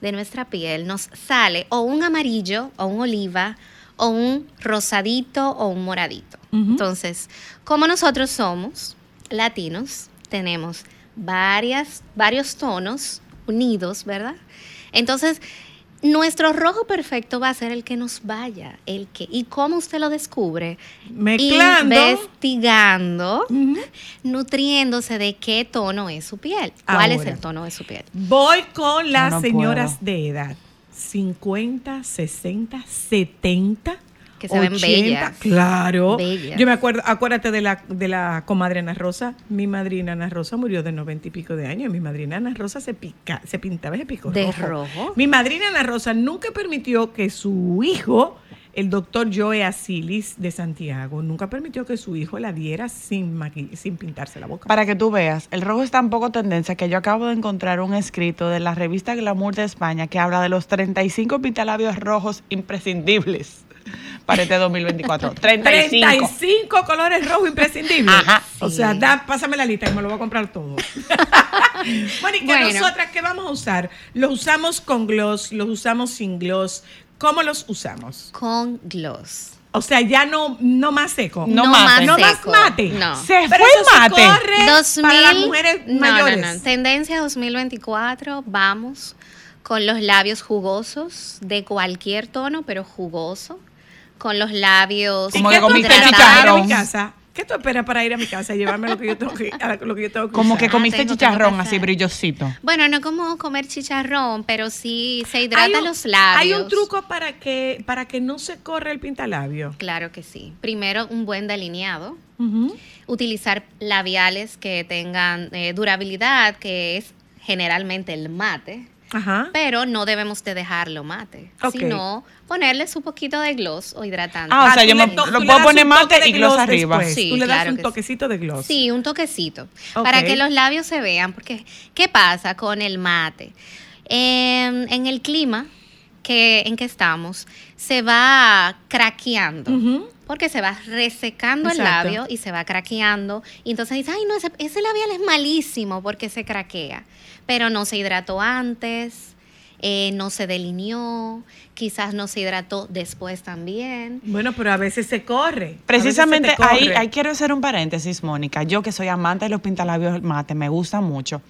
de nuestra piel nos sale o un amarillo o un oliva o un rosadito o un moradito. Entonces, como nosotros somos latinos, tenemos varias, varios tonos unidos, ¿verdad? Entonces, nuestro rojo perfecto va a ser el que nos vaya, el que. ¿Y cómo usted lo descubre? Mezclando. Investigando, nutriéndose de qué tono es su piel. ¿Cuál es el tono de su piel? Voy con las no señoras puedo. de edad. 50, 60, 70. Que se ven bellas. Claro. Bellas. Yo me acuerdo, acuérdate de la, de la comadre Ana Rosa. Mi madrina Ana Rosa murió de noventa y pico de años. Mi madrina Ana Rosa se pica, se pintaba ese pico ¿De rojo. rojo? Mi madrina Ana Rosa nunca permitió que su hijo, el doctor Joe Asilis de Santiago, nunca permitió que su hijo la diera sin, sin pintarse la boca. Para que tú veas, el rojo es tan poco tendencia que yo acabo de encontrar un escrito de la revista Glamour de España que habla de los 35 pintalabios rojos imprescindibles para este 2024. 35. 35 colores rojos imprescindibles. Ajá. O sea, da, pásame la lista y me lo voy a comprar todo. bueno, y que Bueno. nosotras, ¿qué vamos a usar? Los usamos con gloss, los usamos sin gloss. ¿Cómo los usamos? Con gloss. O sea, ya no, no más seco. No mate. No más seco. mate. No. Se Pero fue eso se mate. corre 2000, para las mujeres no, mayores. No, no, Tendencia 2024, vamos con los labios jugosos de cualquier tono, pero jugoso. Con los labios Como ¿Qué que tú comiste esperas para ir a chicharrón. mi casa? ¿Qué tú esperas para ir a mi casa y llevarme lo que yo tengo que, a lo que yo tengo que Como usar? que comiste tengo- tengo chicharrón que así brillosito. Bueno, no como comer chicharrón, pero sí se hidrata un- los labios. Hay un truco para que, para que no se corra el pintalabio. Claro que sí. Primero, un buen delineado. Utilizar labiales que tengan eh, durabilidad, que es generalmente el mate. Ajá. Pero no debemos de dejarlo mate, sino ponerle su poquito de gloss o hidratante. Ah, o sea, tú yo me- to- lo puedo poner mate de y gloss gloss arriba. Sí, tú le das claro un sí. toquecito de gloss. Sí, un toquecito, para que los labios se vean, porque ¿qué pasa con el mate? En, en el clima que, en que estamos, se va craqueando. Porque se va resecando el labio y se va craqueando. Y entonces dice, ay, no, ese, ese labial es malísimo porque se craquea. Pero no se hidrató antes, eh, no se delineó, quizás no se hidrató después también. Bueno, pero a veces se corre. Precisamente ahí, corre. ahí quiero hacer un paréntesis, Mónica. Yo que soy amante de los pintalabios mate, me gusta mucho.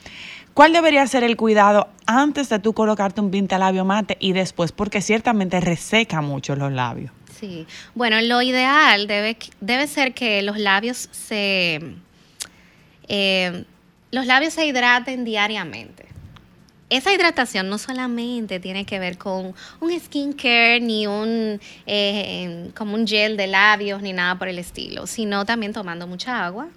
¿Cuál debería ser el cuidado antes de tú colocarte un pintalabio mate y después? Porque ciertamente reseca mucho los labios. Sí, bueno, lo ideal debe, debe ser que los labios se, eh, los labios se hidraten diariamente. Esa hidratación no solamente tiene que ver con un skincare ni un eh, como un gel de labios ni nada por el estilo, sino también tomando mucha agua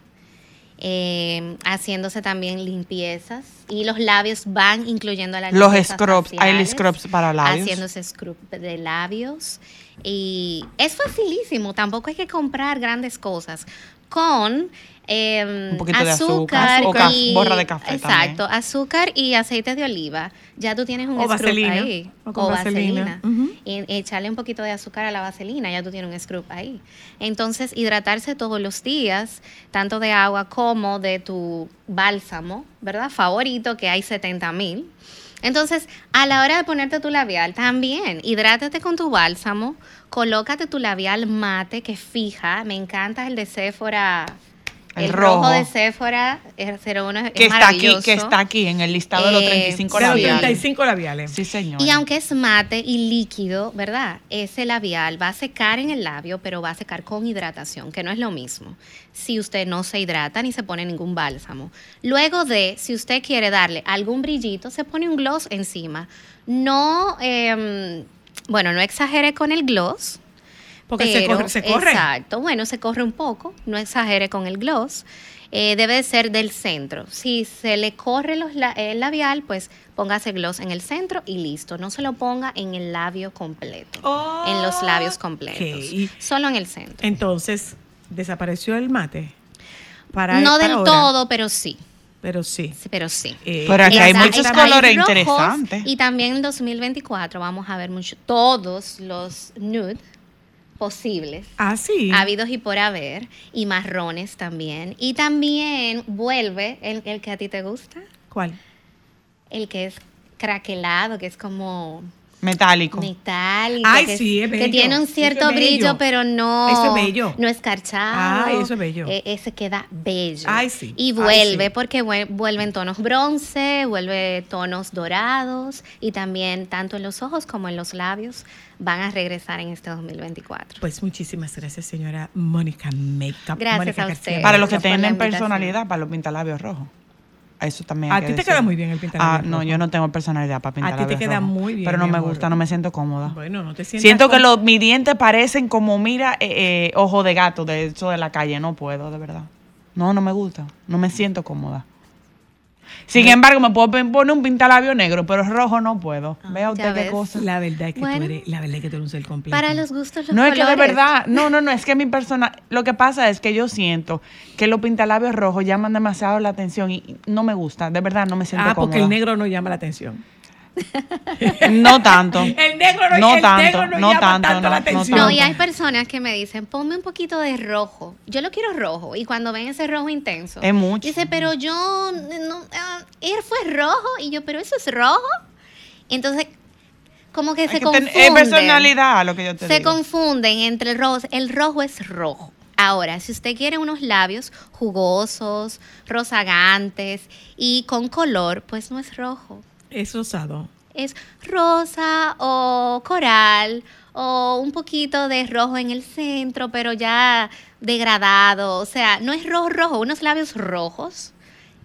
eh, haciéndose también limpiezas y los labios van incluyendo las Los limpiezas scrubs, hay scrubs para labios. Haciéndose scrub de labios y es facilísimo, tampoco hay que comprar grandes cosas con eh, Un poquito de azúcar o ca- y borra de café exacto, azúcar y aceite de oliva. Ya tú tienes un O scrub ahí o con vaselina. Y echarle un poquito de azúcar a la vaselina, ya tú tienes un scrub ahí. Entonces, hidratarse todos los días, tanto de agua como de tu bálsamo, ¿verdad? Favorito, que hay 70 mil. Entonces, a la hora de ponerte tu labial, también hidrátate con tu bálsamo, colócate tu labial mate que fija. Me encanta el de Sephora. El El, rojo. rojo. de Sephora, el 01 es Que está aquí, que está aquí en el listado de los Eh, 35 De los labiales. 35 labiales. Sí, señor. Y aunque es mate y líquido, ¿verdad? Ese labial va a secar en el labio, pero va a secar con hidratación, que no es lo mismo. Si usted no se hidrata ni se pone ningún bálsamo. Luego de, si usted quiere darle algún brillito, se pone un gloss encima. No, em, bueno, no exagere con el gloss. Porque se pero- corre- se corre. Exacto, bueno, se corre un poco, no exagere con el gloss. Eh, debe de ser del centro. Si se le corre los la- el labial, pues póngase gloss en el centro y listo. No se lo ponga en el labio completo, en los labios completos. Solo en el centro. Entonces, desapareció el mate. Para, no para del ahora, todo, pero sí. Pero sí. Sí, Pero sí. Eh, Pero aquí hay muchos colores interesantes. Y también en 2024 vamos a ver mucho, todos los nude posibles. Ah, sí. Habidos y por haber, y marrones también. Y también vuelve el, el que a ti te gusta, ¿Cuál? el que es craquelado, que es como Metálico. metálico. Ay, que, sí, es que bello. tiene un cierto es brillo, pero no, Eso es bello. no escarchado. Ay, eso es bello. Eh, ese queda bello. Ay, sí. Y Ay, vuelve, sí. porque vue- vuelve en tonos bronce, vuelve tonos dorados, y también tanto en los ojos como en los labios van a regresar en este 2024. Pues muchísimas gracias, señora Mónica Makeup. Gracias Mónica a García. usted. Para los que tienen personalidad, para los pintalabios rojos. Eso también. A que ti te queda muy bien el pintalabios Ah, no, yo no tengo personalidad para A ti te queda muy bien, Pero no me gusta, no me siento cómoda. Bueno, no te sientas Siento que con- los, mis dientes parecen como, mira, eh, eh, ojo de gato de eso de la calle. No puedo, de verdad. No, no me gusta. No me siento cómoda. Sin embargo, me puedo pon- poner un pintalabio negro, pero rojo no puedo. Vea usted qué ves. cosa. La verdad es que Bueno. tú eres, la verdad es que tú eres un ser completo. Para los gustos, los No es que de verdad, no, no, no, es que mi persona, lo que pasa es que yo siento que los pintalabios rojos llaman demasiado la atención y no me gusta, de verdad no me siento Ah, porque el negro no llama la atención. No tanto. El negro no, No el tanto, negro no, no llama tanto, tanto no, la no atención. No, tanto. y hay personas que me dicen, ponme un poquito de rojo. Yo lo quiero rojo. Y cuando ven ese rojo intenso, Es mucho. dice, pero yo, no, ah, él fue rojo. Y yo, pero eso es rojo. Entonces, como que Hay se que confunden. es personalidad lo que yo te se digo. confunden entre el rojo. El rojo es rojo. Ahora, si usted quiere unos labios jugosos, rozagantes y con color, pues no es rojo Es rosado. es rosa o coral o un poquito de rojo en el centro, pero ya degradado. O sea, no es rojo rojo, unos labios rojos.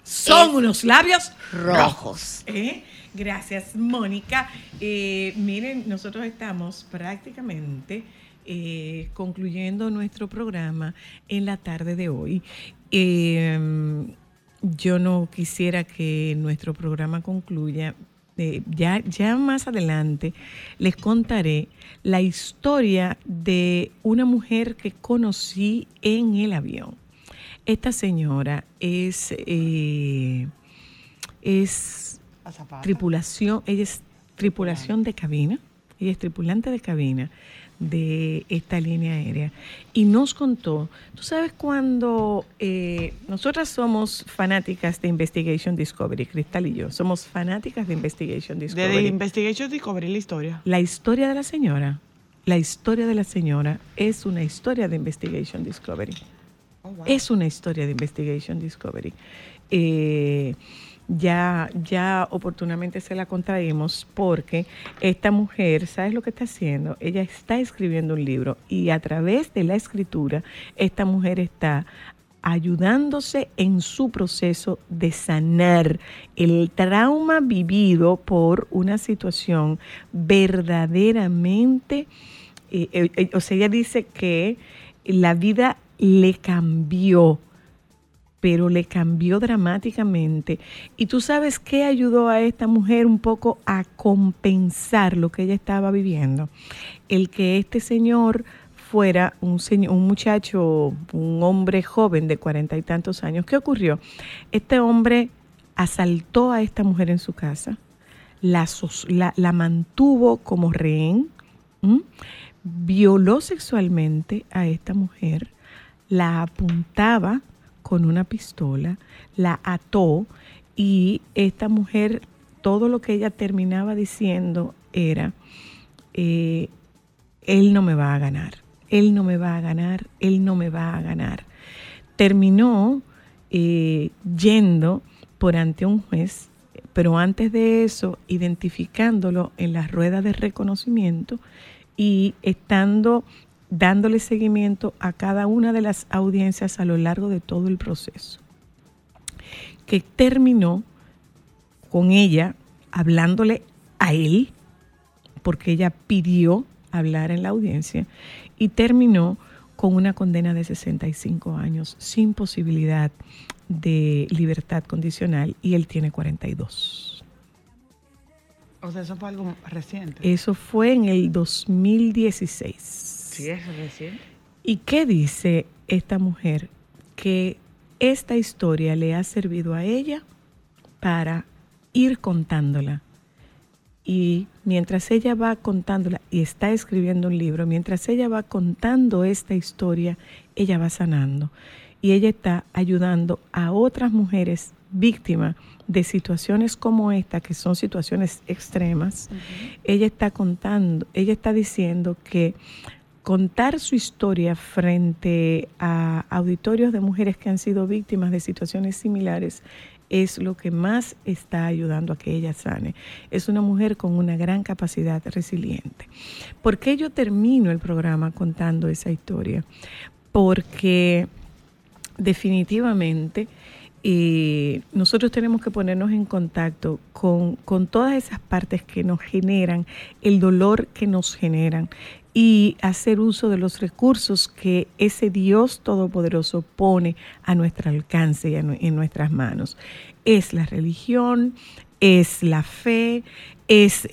Son Es unos labios rojos. ¿Eh? Gracias, Mónica. Eh, miren, nosotros estamos prácticamente eh, concluyendo nuestro programa en la tarde de hoy. Eh, yo no quisiera que nuestro programa concluya. Eh, ya, ya más adelante les contaré la historia de una mujer que conocí en el avión. Esta señora es, eh, es tripulación, ella es tripulación de cabina, ella es tripulante de cabina de esta línea aérea y nos contó, tú sabes cuando eh, nosotras somos fanáticas de Investigation Discovery, Cristal y yo, somos fanáticas de Investigation De Discovery. Investigation Discovery la historia. La historia de la señora, la historia de la señora es una historia de Investigation Discovery. Es una historia de Investigation Discovery. Eh, ya, ya oportunamente se la contraímos porque esta mujer, ¿sabes lo que está haciendo? Ella está escribiendo un libro y a través de la escritura, esta mujer está ayudándose en su proceso de sanar el trauma vivido por una situación verdaderamente, eh, eh, eh, o sea, ella dice que la vida le cambió pero le cambió dramáticamente. Y tú sabes qué ayudó a esta mujer un poco a compensar lo que ella estaba viviendo. El que este señor fuera un, señor, un muchacho, un hombre joven de cuarenta y tantos años. ¿Qué ocurrió? Este hombre asaltó a esta mujer en su casa, la, la- mantuvo como rehén, violó sexualmente a esta mujer, la apuntaba con una pistola, la ató y esta mujer, todo lo que ella terminaba diciendo era, eh, él no me va a ganar, él no me va a ganar, él no me va a ganar. Terminó eh, yendo por ante un juez, pero antes de eso, identificándolo en las ruedas de reconocimiento y estando dándole seguimiento a cada una de las audiencias a lo largo de todo el proceso, que terminó con ella hablándole a él, porque ella pidió hablar en la audiencia, y terminó con una condena de 65 años sin posibilidad de libertad condicional y él tiene 42. O sea, eso fue algo reciente. Eso fue en el 2016. Sí, es reciente. ¿Y qué dice esta mujer? Que esta historia le ha servido a ella para ir contándola. Y mientras ella va contándola y está escribiendo un libro, mientras ella va contando esta historia, ella va sanando. Y ella está ayudando a otras mujeres víctimas de situaciones como esta, que son situaciones extremas. Ella está contando, ella está diciendo que contar su historia frente a auditorios de mujeres que han sido víctimas de situaciones similares es lo que más está ayudando a que ella sane. Es una mujer con una gran capacidad resiliente. ¿Por qué yo termino el programa contando esa historia? Porque definitivamente eh, nosotros tenemos que ponernos en contacto con, con todas esas partes que nos generan, el dolor que nos generan y hacer uso de los recursos que ese Dios Todopoderoso pone a nuestro alcance y en nuestras manos. Es la religión, es la fe, es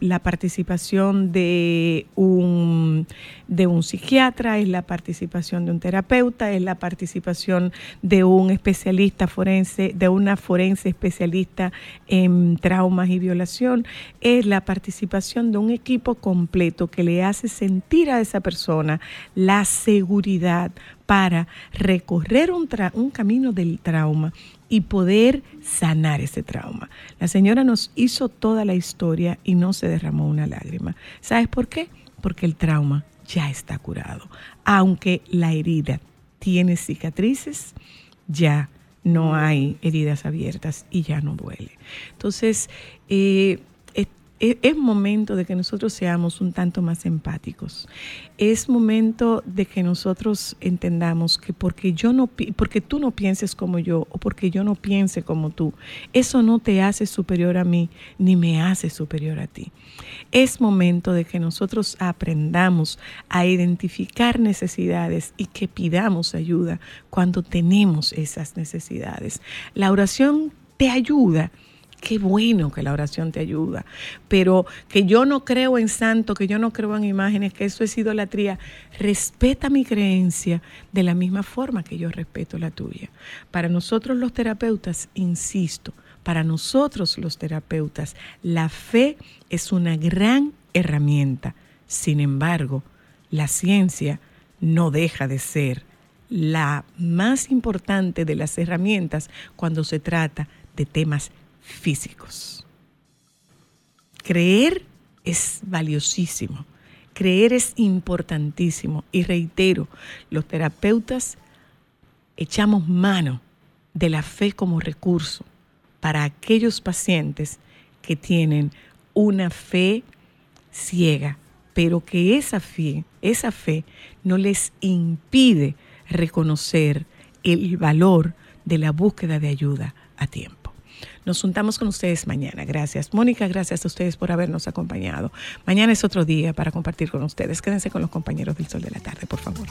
la participación de un, de un psiquiatra, es la participación de un terapeuta, es la participación de un especialista forense, de una forense especialista en traumas y violación, es la participación de un equipo completo que le hace sentir a esa persona la seguridad para recorrer un, camino del trauma y poder sanar ese trauma. La señora nos hizo toda la historia y no se derramó una lágrima. ¿Sabes por qué? Porque el trauma ya está curado. Aunque la herida tiene cicatrices, ya no hay heridas abiertas y ya no duele. Entonces, eh, es, momento de que nosotros seamos un tanto más empáticos. Es momento de que nosotros entendamos que porque yo no porque tú no pienses como yo o porque yo no piense como tú, eso no te hace superior a mí ni me hace superior a ti. Es momento de que nosotros aprendamos a identificar necesidades y que pidamos ayuda cuando tenemos esas necesidades. La oración te ayuda. Qué bueno que la oración te ayuda, pero que yo no creo en santo, que yo no creo en imágenes, que eso es idolatría. Respeta mi creencia de la misma forma que yo respeto la tuya. Para nosotros los terapeutas, insisto, para nosotros los terapeutas, la fe es una gran herramienta. Sin embargo, la ciencia no deja de ser la más importante de las herramientas cuando se trata de temas físicos. Creer es valiosísimo, creer es importantísimo y reitero, los terapeutas echamos mano de la fe como recurso para aquellos pacientes que tienen una fe ciega, pero que esa fe, esa fe no les impide reconocer el valor de la búsqueda de ayuda a tiempo. Nos juntamos con ustedes mañana. Gracias. Mónica, gracias a ustedes por habernos acompañado. Mañana es otro día para compartir con ustedes. Quédense con los compañeros del Sol de la Tarde, por favor.